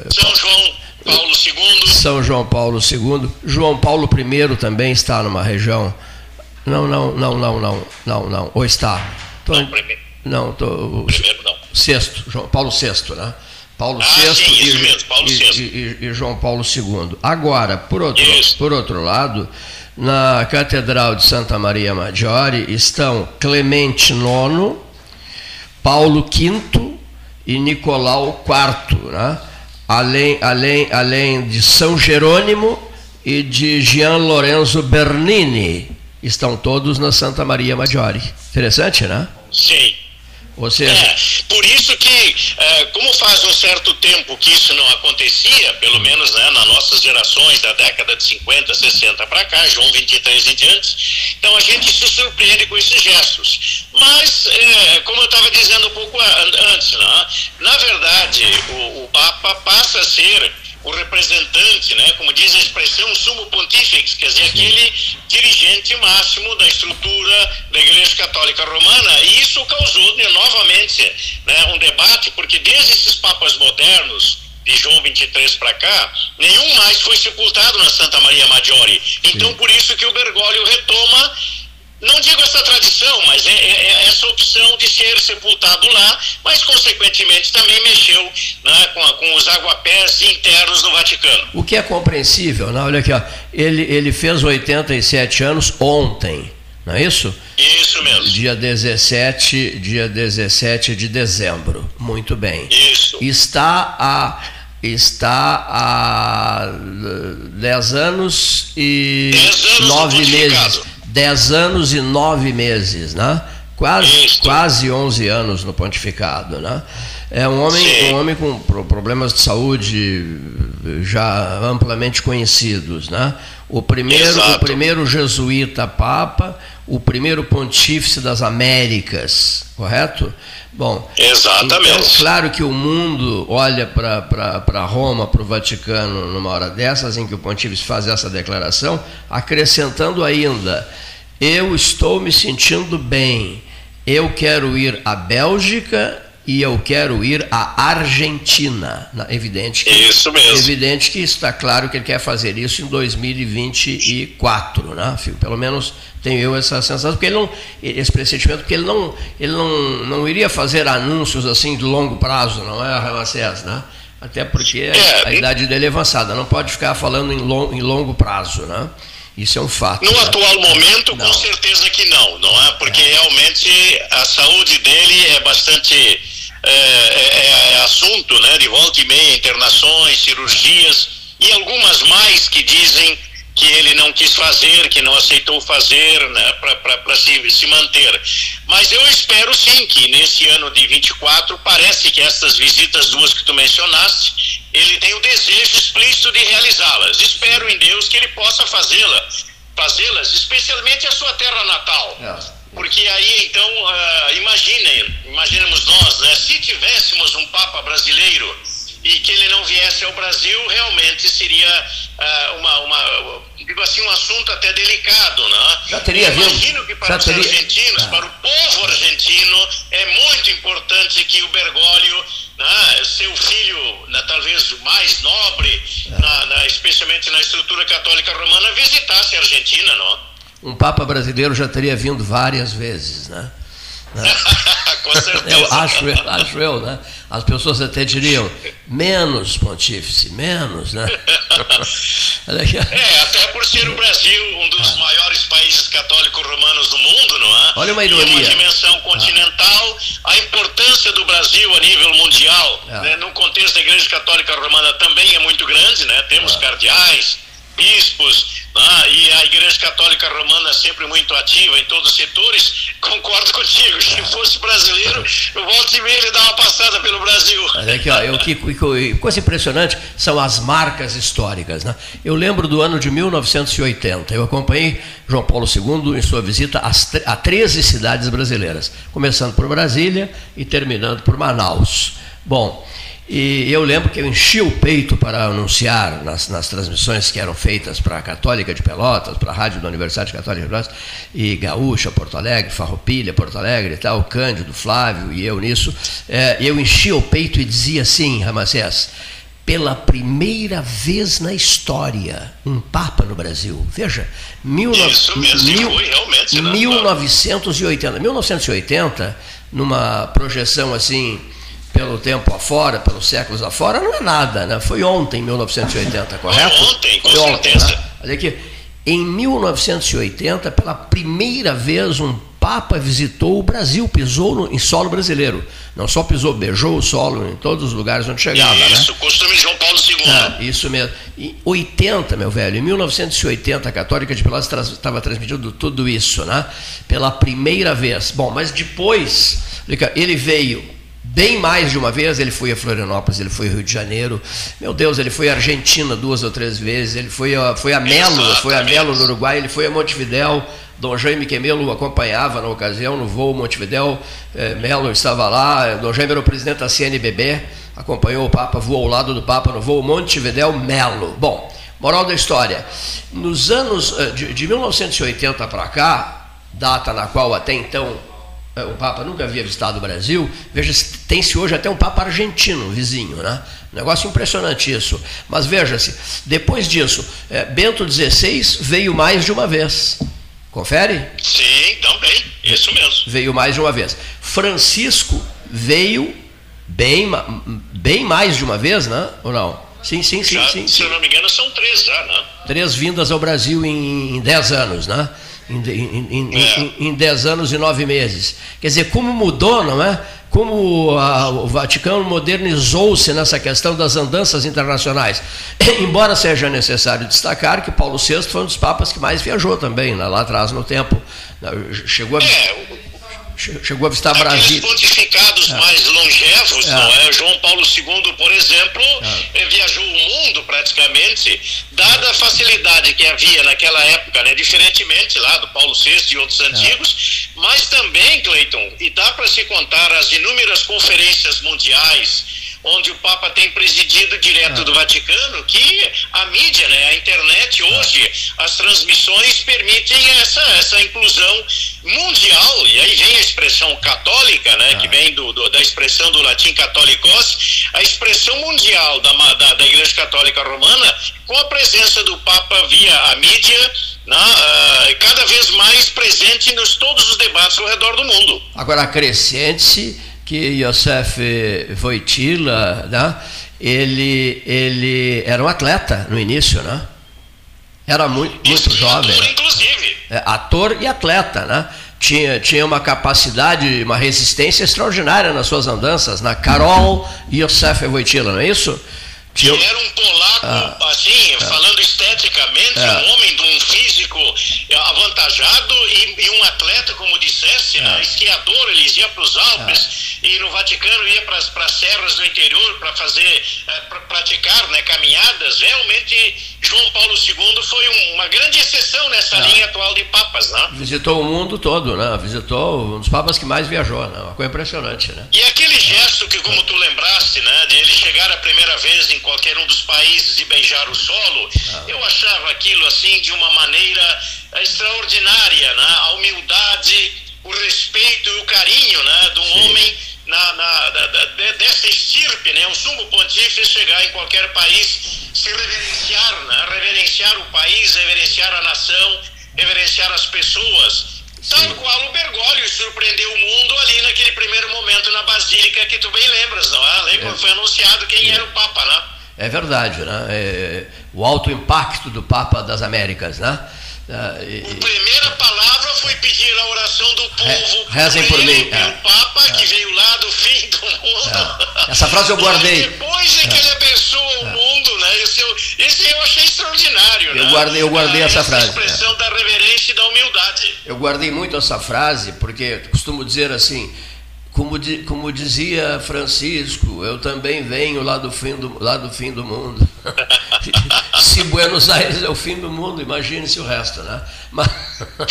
São João Paulo II. São João Paulo II, João Paulo I também está numa região. Não, não, não, não, não, não, não. Ou está? Tô, não, primeiro. Não, tô, primeiro não VI, João Paulo VI, né? Paulo ah, VI, sim, e, mesmo, Paulo e, e, e, João Paulo II. Agora, por outro, por outro lado, na Catedral de Santa Maria Maggiore estão Clemente IX, Paulo V e Nicolau IV, né? além, além, além de São Jerônimo e de Gian Lorenzo Bernini. Estão todos na Santa Maria Maggiore. Interessante, né? Sim. Ou seja, é, por isso que, é, como faz um certo tempo que isso não acontecia, pelo menos né, nas nossas gerações, da década de 50, 60 para cá, João 23 em diante, então a gente se surpreende com esses gestos. Mas, é, como eu estava dizendo um pouco antes, né, na verdade, o, o Papa passa a ser o representante, né, como diz a expressão, sumo pontífex, quer dizer, aquele dirigente máximo da estrutura da Igreja Católica Romana, e isso causou né, novamente né, um debate, porque desde esses papas modernos, de João 23 para cá, nenhum mais foi sepultado na Santa Maria Maggiore. Então, por isso que o Bergoglio retoma não digo essa tradição, mas é, é, é, essa opção de ser sepultado lá, mas consequentemente também mexeu né, com, com, os aguapés internos do Vaticano. O que é compreensível, né? olha aqui, ó, ele, ele fez 87 anos ontem, não é isso? Isso mesmo. Dia 17, dia 17 de dezembro. Muito bem. Isso. Está a está há 10 anos e 9 meses. 10 anos e 9 meses, né? Quase, quase 11 anos no pontificado, né? É um homem, um homem com problemas de saúde já amplamente conhecidos, né? O primeiro, o primeiro jesuíta papa, o primeiro pontífice das Américas, correto? Bom, Exatamente. Então, claro que o mundo olha para Roma, para o Vaticano, numa hora dessas, em que o pontífice faz essa declaração, acrescentando ainda: eu estou me sentindo bem, eu quero ir à Bélgica e eu quero ir à Argentina. Evidente que, isso mesmo. Evidente que está claro que ele quer fazer isso em 2024, né? Pelo menos tenho eu essa sensação, porque ele não, esse pressentimento, porque ele não, ele não, não iria fazer anúncios assim de longo prazo, não é, Ramacés, né? Até porque é, a idade dele é avançada, não pode ficar falando em, long, em longo prazo, né? Isso é um fato. No né? atual momento, não. com certeza que não, não é? Porque é. realmente a saúde dele é bastante é, é, é, assunto, né? De volta e meia, internações, cirurgias e algumas mais que dizem que ele não quis fazer, que não aceitou fazer, né? Para se, se manter. Mas eu espero sim que nesse ano de 24 parece que essas visitas duas que tu mencionaste, ele tem o desejo explícito de realizá-las. Espero em Deus que ele possa fazê-las, fazê-las, especialmente a sua terra natal. É. Porque aí, então, uh, imaginem, imaginemos nós, né, se tivéssemos um Papa brasileiro e que ele não viesse ao Brasil, realmente seria uh, uma, uma, digo assim, um assunto até delicado, né? Já teria. Imagino que para Já os teria... argentinos, ah. para o povo argentino, é muito importante que o Bergoglio, né, seu filho, né, talvez o mais nobre, é. na, na, especialmente na estrutura católica romana, visitasse a Argentina, não? Um Papa brasileiro já teria vindo várias vezes, né? Com certeza. Eu acho, eu, acho eu, né? As pessoas até diriam, menos pontífice, menos, né? é, até por ser o Brasil um dos ah. maiores países católicos romanos do mundo, não é? Olha uma ironia. E uma dimensão continental, ah. a importância do Brasil a nível mundial, ah. né, no contexto da Igreja Católica Romana também é muito grande, né? Temos ah. cardeais, bispos, ah, e a Igreja Católica Romana sempre muito ativa em todos os setores, concordo contigo. Se fosse brasileiro, eu volto e meia ele dá uma passada pelo Brasil. Olha aqui, ó, que, que, coisa impressionante são as marcas históricas. Né? Eu lembro do ano de 1980. Eu acompanhei João Paulo II em sua visita às, a 13 cidades brasileiras, começando por Brasília e terminando por Manaus. Bom, e eu lembro que eu enchi o peito para anunciar nas, nas transmissões que eram feitas para a Católica de Pelotas, para a Rádio da Universidade Católica de Pelotas, e Gaúcha, Porto Alegre, Farroupilha, Porto Alegre e tal, Cândido, Flávio e eu nisso. É, eu enchia o peito e dizia assim, Ramacés, pela primeira vez na história, um Papa no Brasil. Veja, mil, Isso mesmo, mil, foi realmente, 1980. Né? 1980, numa projeção assim pelo tempo afora, pelos séculos afora, não é nada, né? Foi ontem, 1980, correto? Foi ontem, com Foi certeza. Ontem, né? Olha aqui, em 1980, pela primeira vez, um Papa visitou o Brasil, pisou no, em solo brasileiro. Não só pisou, beijou o solo em todos os lugares onde chegava. Né? Isso, né? costume de João Paulo II. É, isso mesmo. Em 80, meu velho, em 1980, a Católica de Pelotas estava transmitindo tudo isso, né? Pela primeira vez. Bom, mas depois, ele veio bem mais de uma vez. Ele foi a Florianópolis, ele foi ao Rio de Janeiro. Meu Deus, ele foi à Argentina duas ou três vezes. Ele foi a, foi a Melo, foi a Melo no Uruguai. Ele foi a Montevidéu. Dom Jaime Quemelo o acompanhava na ocasião no voo Montevidéu. Eh, Melo estava lá. Dom Jaime era o presidente da CNBB. Acompanhou o Papa, voou ao lado do Papa no voo Montevidéu Melo. Bom, moral da história. Nos anos eh, de, de 1980 para cá, data na qual até então o Papa nunca havia visitado o Brasil, veja, tem-se hoje até um Papa argentino, vizinho, né? Negócio impressionante isso. Mas veja-se, depois disso, é, Bento XVI veio mais de uma vez. Confere? Sim, também, isso mesmo. Veio mais de uma vez. Francisco veio bem, bem mais de uma vez, né? Ou não? Sim, sim, sim, já, sim, Se eu não me engano, são três já, né? Três vindas ao Brasil em, em dez anos, né? Em, em, em, em 10 anos e 9 meses. Quer dizer, como mudou, não é? Como a, o Vaticano modernizou-se nessa questão das andanças internacionais. Embora seja necessário destacar que Paulo VI foi um dos papas que mais viajou também, né, lá atrás no tempo. Chegou a. É, chegou a visitar Aqueles Brasília. É. mais longevos, É. não é? João Paulo II, por exemplo, eh, viajou o mundo praticamente, dada a facilidade que havia naquela época, né? Diferentemente lá do Paulo VI e outros antigos, mas também, Cleiton, e dá para se contar as inúmeras conferências mundiais onde o Papa tem presidido direto do Vaticano, que a mídia, né, a internet hoje, as transmissões permitem essa, essa inclusão mundial, e aí vem a expressão católica, né, que vem do, do- da expressão do latim catholicos, a expressão mundial da, da, da Igreja Católica Romana, com a presença do Papa via a mídia, né, ah, cada vez mais presente nos todos os debates ao redor do mundo. Agora, acrescente que Yosef Wojtyla, né, ele, ele era um atleta no início, né? Era muito, muito jovem. né? Inclusive. É, ator e atleta, né? Tinha, tinha uma capacidade, uma resistência extraordinária nas suas andanças, na Carol Yosef Wojtyla, não é isso? Tinha, Ele era um polaco, Ah. assim, falando esteticamente, É. um homem de um físico avantajado e, e um atleta, como dissesse, É. né? esquiador, ele ia para os Alpes e no Vaticano ia para as serras do interior para fazer, para praticar né, caminhadas. Realmente, João Paulo II foi um- uma grande exceção nessa É. linha atual de papas, né? visitou o mundo todo, né? Visitou um dos papas que mais viajou, né? Uma coisa impressionante, né? E aquele gesto que, como tu lembraste, né, de ele chegar a primeira vez em qualquer um dos países e beijar o solo, eu achava aquilo assim de uma maneira eh, extraordinária, né? A humildade, o respeito e o carinho, né, de um homem na, na- da- da- de- dessa estirpe, né, um sumo pontífice chegar em qualquer país, se reverenciar, né, reverenciar o país, reverenciar a nação, reverenciar as pessoas. Tal qual o Bergoglio surpreendeu o mundo ali naquele primeiro momento na Basílica que tu bem lembras, não é? Ali quando foi anunciado quem era o Papa, né? É verdade, né? É, o alto impacto do Papa das Américas, né? Ah, e- e- primeira palavra foi pedir a oração do povo. rezem por mim, é. Papa que veio lá do fim do mundo. Essa frase eu guardei. Depois é que ele abençoa o mundo, né? Esse eu, esse eu achei extraordinário, Eu né? guardei- eu guardei Ah, essa frase, expressão da reverência e da humildade. Eu guardei muito essa frase porque costumo dizer assim, como, como dizia Francisco, eu também venho lá do fim do, lá do, fim do mundo. se Buenos Aires é o fim do mundo, imagine-se o resto, né? Mas,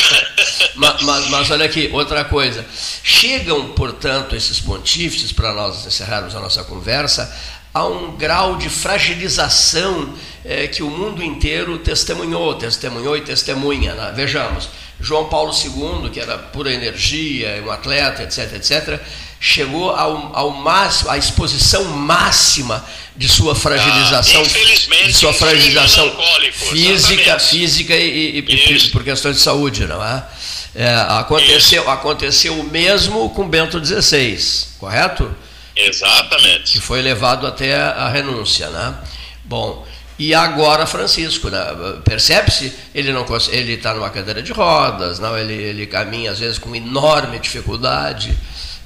ma- mas, mas olha aqui, outra coisa. Chegam, portanto, esses pontífices, para nós encerrarmos a nossa conversa, a um grau de fragilização eh, que o mundo inteiro testemunhou, testemunhou e testemunha. né? Vejamos, João Paulo II, que era pura energia, um atleta, etc., etc., chegou ao, ao máximo, à exposição máxima de sua fragilização, Ah, de sua fragilização física, exatamente. física e, e- e por questões de saúde, não é? É, aconteceu, aconteceu o mesmo com Bento XVI, correto? Exatamente. Que foi levado até a renúncia, né? Bom, e agora Francisco, né? percebe-se? Ele não ele está numa cadeira de rodas, não? Ele, ele caminha às vezes com enorme dificuldade,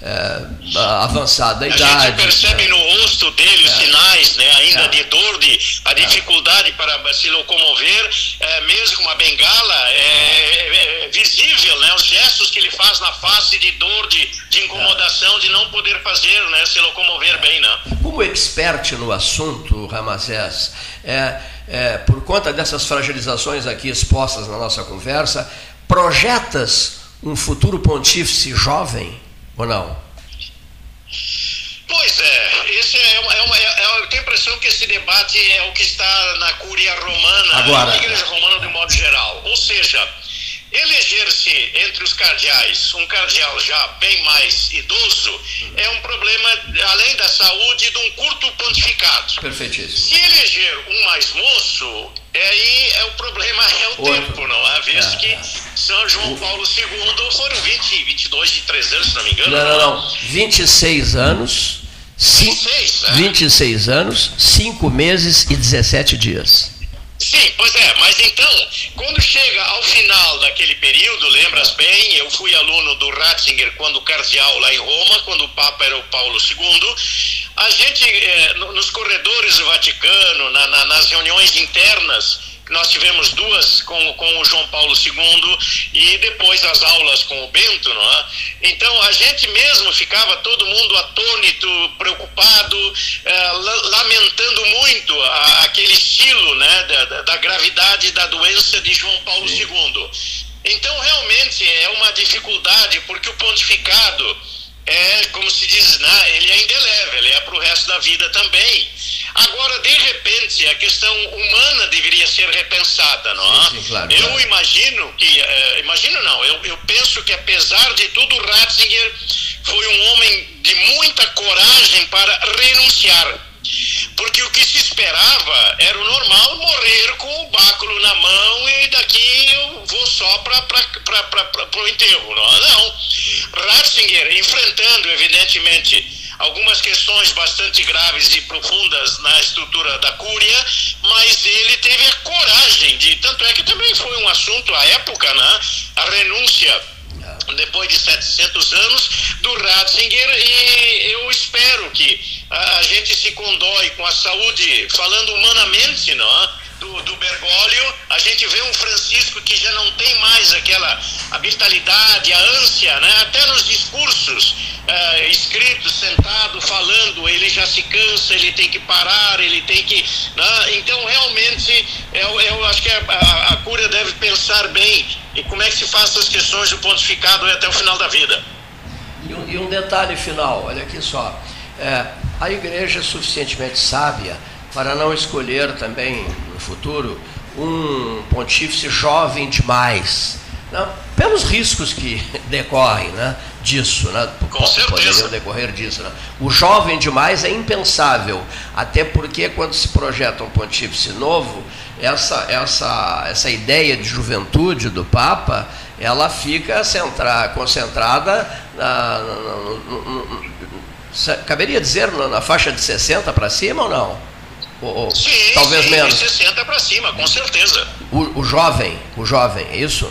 é, avançada A idade. gente percebe no rosto dele os sinais, né, ainda É. de dor, de, a dificuldade para se locomover, é, mesmo com uma bengala, é, é- é visível, né, os gestos que ele faz na face de dor, de, de incomodação, de não poder fazer, né, se locomover bem, né. Como expert no assunto, Ramacés, é, é, por conta dessas fragilizações aqui expostas na nossa conversa, projetas um futuro pontífice jovem ou não? Pois é, esse é uma, é uma- é- eu tenho a impressão que esse debate é o que está na Cúria Romana, Agora. na Igreja Romana de modo geral. Ou seja, eleger-se entre os cardeais um cardeal já bem mais idoso é um problema, além da saúde, de um curto pontificado. Perfeitíssimo. Se eleger um mais moço, é aí é o problema é o Outro. tempo, não é? Visto que São João Paulo II foram 20, 22, 23 anos, se não me engano. Não, não, não. 26 anos. cin- 26 anos, 5 meses e 17 dias. Sim, pois é, mas então, quando chega ao final da, daquele período, lembras bem? Eu fui aluno do Ratzinger quando cardeal lá em Roma, quando o Papa era o Paulo II. A gente, eh, nos corredores do Vaticano, na, na, nas reuniões internas, nós tivemos duas com, com o João Paulo II e depois as aulas com o Bento, não é? Então a gente mesmo ficava todo mundo atônito, preocupado, eh, lamentando muito a, aquele estilo né, da, da, gravidade da doença de João Paulo Sim. II. Então realmente é uma dificuldade porque o pontificado é, como se diz, né, ele é indelével, ele é para o resto da vida também. Agora, de repente, a questão humana deveria ser repensada, não é? Sim, sim, claro, eu claro. imagino que, uh, imagino não, eu, eu penso que apesar de tudo, Ratzinger foi um homem de muita coragem para renunciar. Porque o que se esperava era o normal morrer com o báculo na mão e daqui eu vou só para o enterro. Não, não. Ratzinger, enfrentando, evidentemente, algumas questões bastante graves e profundas estrutura da Cúria, mas ele teve a coragem de. Tanto é que também foi um assunto à época, né? A renúncia depois de 700 anos do Ratzinger e eu espero que a, gente se condói com a saúde, falando humanamente, não é? do, do Bergoglio, a gente vê um Francisco que já não tem mais aquela a vitalidade, a ânsia, né? até nos discursos uh, escritos, sentado, falando, ele já se cansa, ele tem que parar, ele tem que. Né? Então, realmente, eu, eu acho que a, a, a cura deve pensar bem em como é que se faz essas questões do pontificado até o final da vida. E um, e um detalhe final, olha aqui só. É, a igreja é suficientemente sábia para não escolher também no futuro um pontífice jovem demais, não, pelos riscos que decorrem né, disso, né, poderiam decorrer disso. Né. O jovem demais é impensável, até porque quando se projeta um pontífice novo, essa, essa, essa ideia de juventude do Papa, ela fica centra, concentrada na, na, na, caberia dizer na faixa de 60 para cima ou não? Ou, sim, talvez sim, menos. 60 para cima, com certeza. O, o jovem, o jovem, é isso?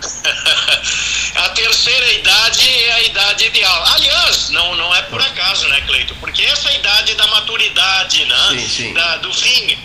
a terceira idade é a idade ideal. Aliás, não, não é por acaso, né, Cleito? Porque essa idade da maturidade, né? Sim, sim. Da, do fim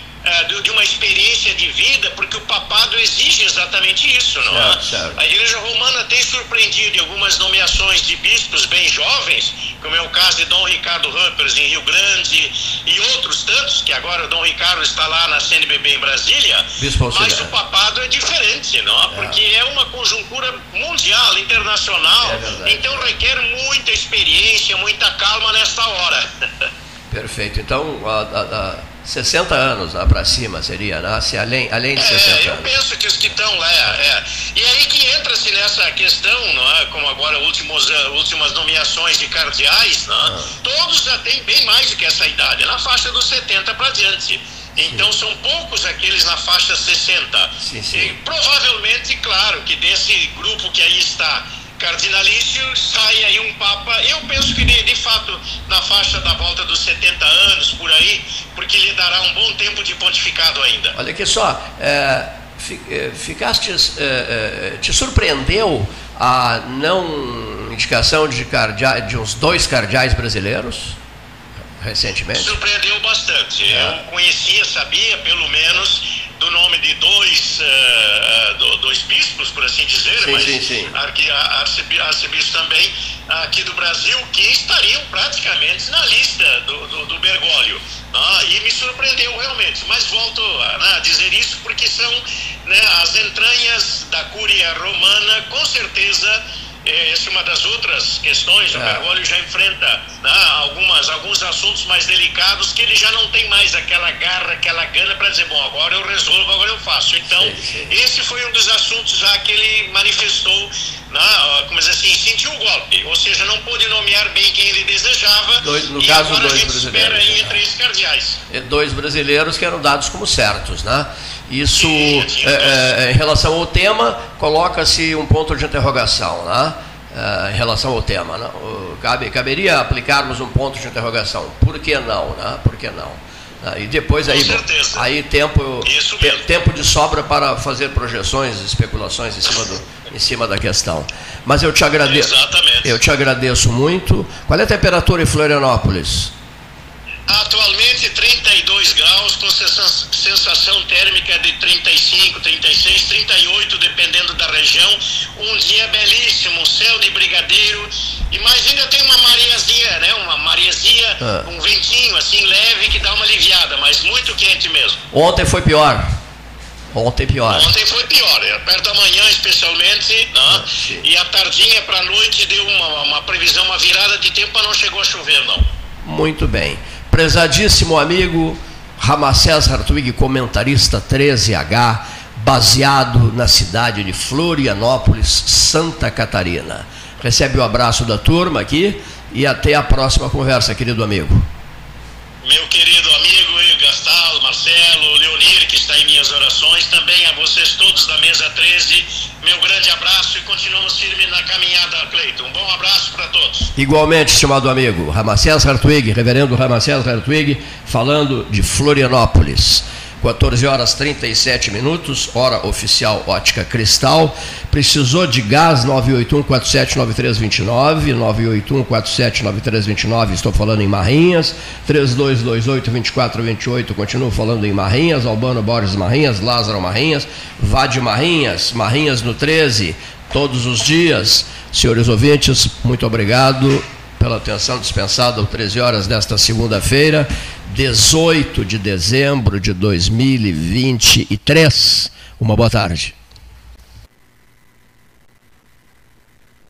de, uma experiência de vida, porque o papado exige exatamente isso, não é? A Igreja Romana tem surpreendido em algumas nomeações de bispos bem jovens, como é o caso de Dom Ricardo Ruppers em Rio Grande e outros tantos, que agora o Dom Ricardo está lá na CNBB em Brasília, Bispo mas o papado é diferente, não é? Porque é uma conjuntura mundial, internacional, é então requer muita experiência, muita calma nessa hora. Perfeito. Então, a, a, a 60 anos lá para cima seria, né? Se além, além de 60 é, eu anos. Eu penso que os que estão lá, é. E aí que entra-se nessa questão, não é? como agora últimos, uh, últimas nomeações de cardeais, não é? ah. todos já têm bem mais do que essa idade, na faixa dos 70 para diante. Então sim. são poucos aqueles na faixa 60. Sim, sim. E provavelmente, claro, que desse grupo que aí está cardinalício, sai aí um Papa, eu penso que de, de, fato na faixa da volta dos 70 anos, por aí, porque lhe dará um bom tempo de pontificado ainda. Olha aqui só, é, é ficaste, é, é, te surpreendeu a não indicação de, cardeais, de uns dois cardeais brasileiros? Recentemente? Surpreendeu bastante. É. Eu conhecia, sabia, pelo menos, do nome de dois, uh, dois bispos, por assim dizer, sim, mas sim, sim. arcebispos também aqui do Brasil, que estariam praticamente na lista do, do, do Bergoglio. Ah, e me surpreendeu realmente, mas volto a né, dizer isso porque são né, as entranhas da Cúria Romana, com certeza essa é uma das outras questões. É. O Bergoglio já enfrenta né, algumas, alguns assuntos mais delicados que ele já não tem mais aquela garra, aquela gana para dizer, bom, agora eu resolvo, agora eu faço. Então, sim, sim. esse foi um dos assuntos já que ele manifestou, né, como dizer assim, sentiu o golpe, ou seja, não pôde nomear bem quem ele desejava. Dois, no caso, dois brasileiros. espera aí né? três cardeais. Dois brasileiros que eram dados como certos, né? Isso, é, é, em relação ao tema, coloca-se um ponto de interrogação, né? É, em relação ao tema. Né? cabe, caberia aplicarmos um ponto de interrogação. Por que não? Né? Por que não? Ah, e depois aí, aí tempo, te, tempo de sobra para fazer projeções, especulações em cima, do, em cima da questão. Mas eu te agradeço. Exatamente. Eu te agradeço muito. Qual é a temperatura em Florianópolis? Atualmente 32 graus, com sensação térmica de 35, 36, 38, dependendo da região. Um dia belíssimo, céu de brigadeiro. E mais ainda tem uma mariazinha, né? Uma mariazinha, ah. um ventinho assim leve que dá uma aliviada, mas muito quente mesmo. Ontem foi pior. Ontem pior. Ontem foi pior, é, perto da manhã especialmente, né? Ah, e a tardinha para a noite deu uma, uma previsão, uma virada de tempo, mas não chegou a chover não. Muito bem. Prezadíssimo amigo Ramacés Hartwig, comentarista 13H, baseado na cidade de Florianópolis, Santa Catarina. Recebe o abraço da turma aqui e até a próxima conversa, querido amigo. Meu querido amigo Gastal, Marcelo, Leonir, que está em minhas orações, também a vocês todos da mesa 13, meu grande abraço e continuamos firmes na caminhada, Cleiton. Um bom abraço para todos. Igualmente, estimado amigo, Ramacés Hartwig, reverendo Ramacés Hartwig, falando de Florianópolis. 14 horas 37 minutos, hora oficial Ótica Cristal. Precisou de gás 981479329, 981479329, estou falando em Marrinhas, 32282428, continuo falando em Marrinhas, Albano Borges Marrinhas, Lázaro Marrinhas, Vade Marrinhas, Marrinhas no 13, todos os dias. Senhores ouvintes, muito obrigado pela atenção dispensada às 13 horas desta segunda-feira. 18 de dezembro de 2023. Uma boa tarde.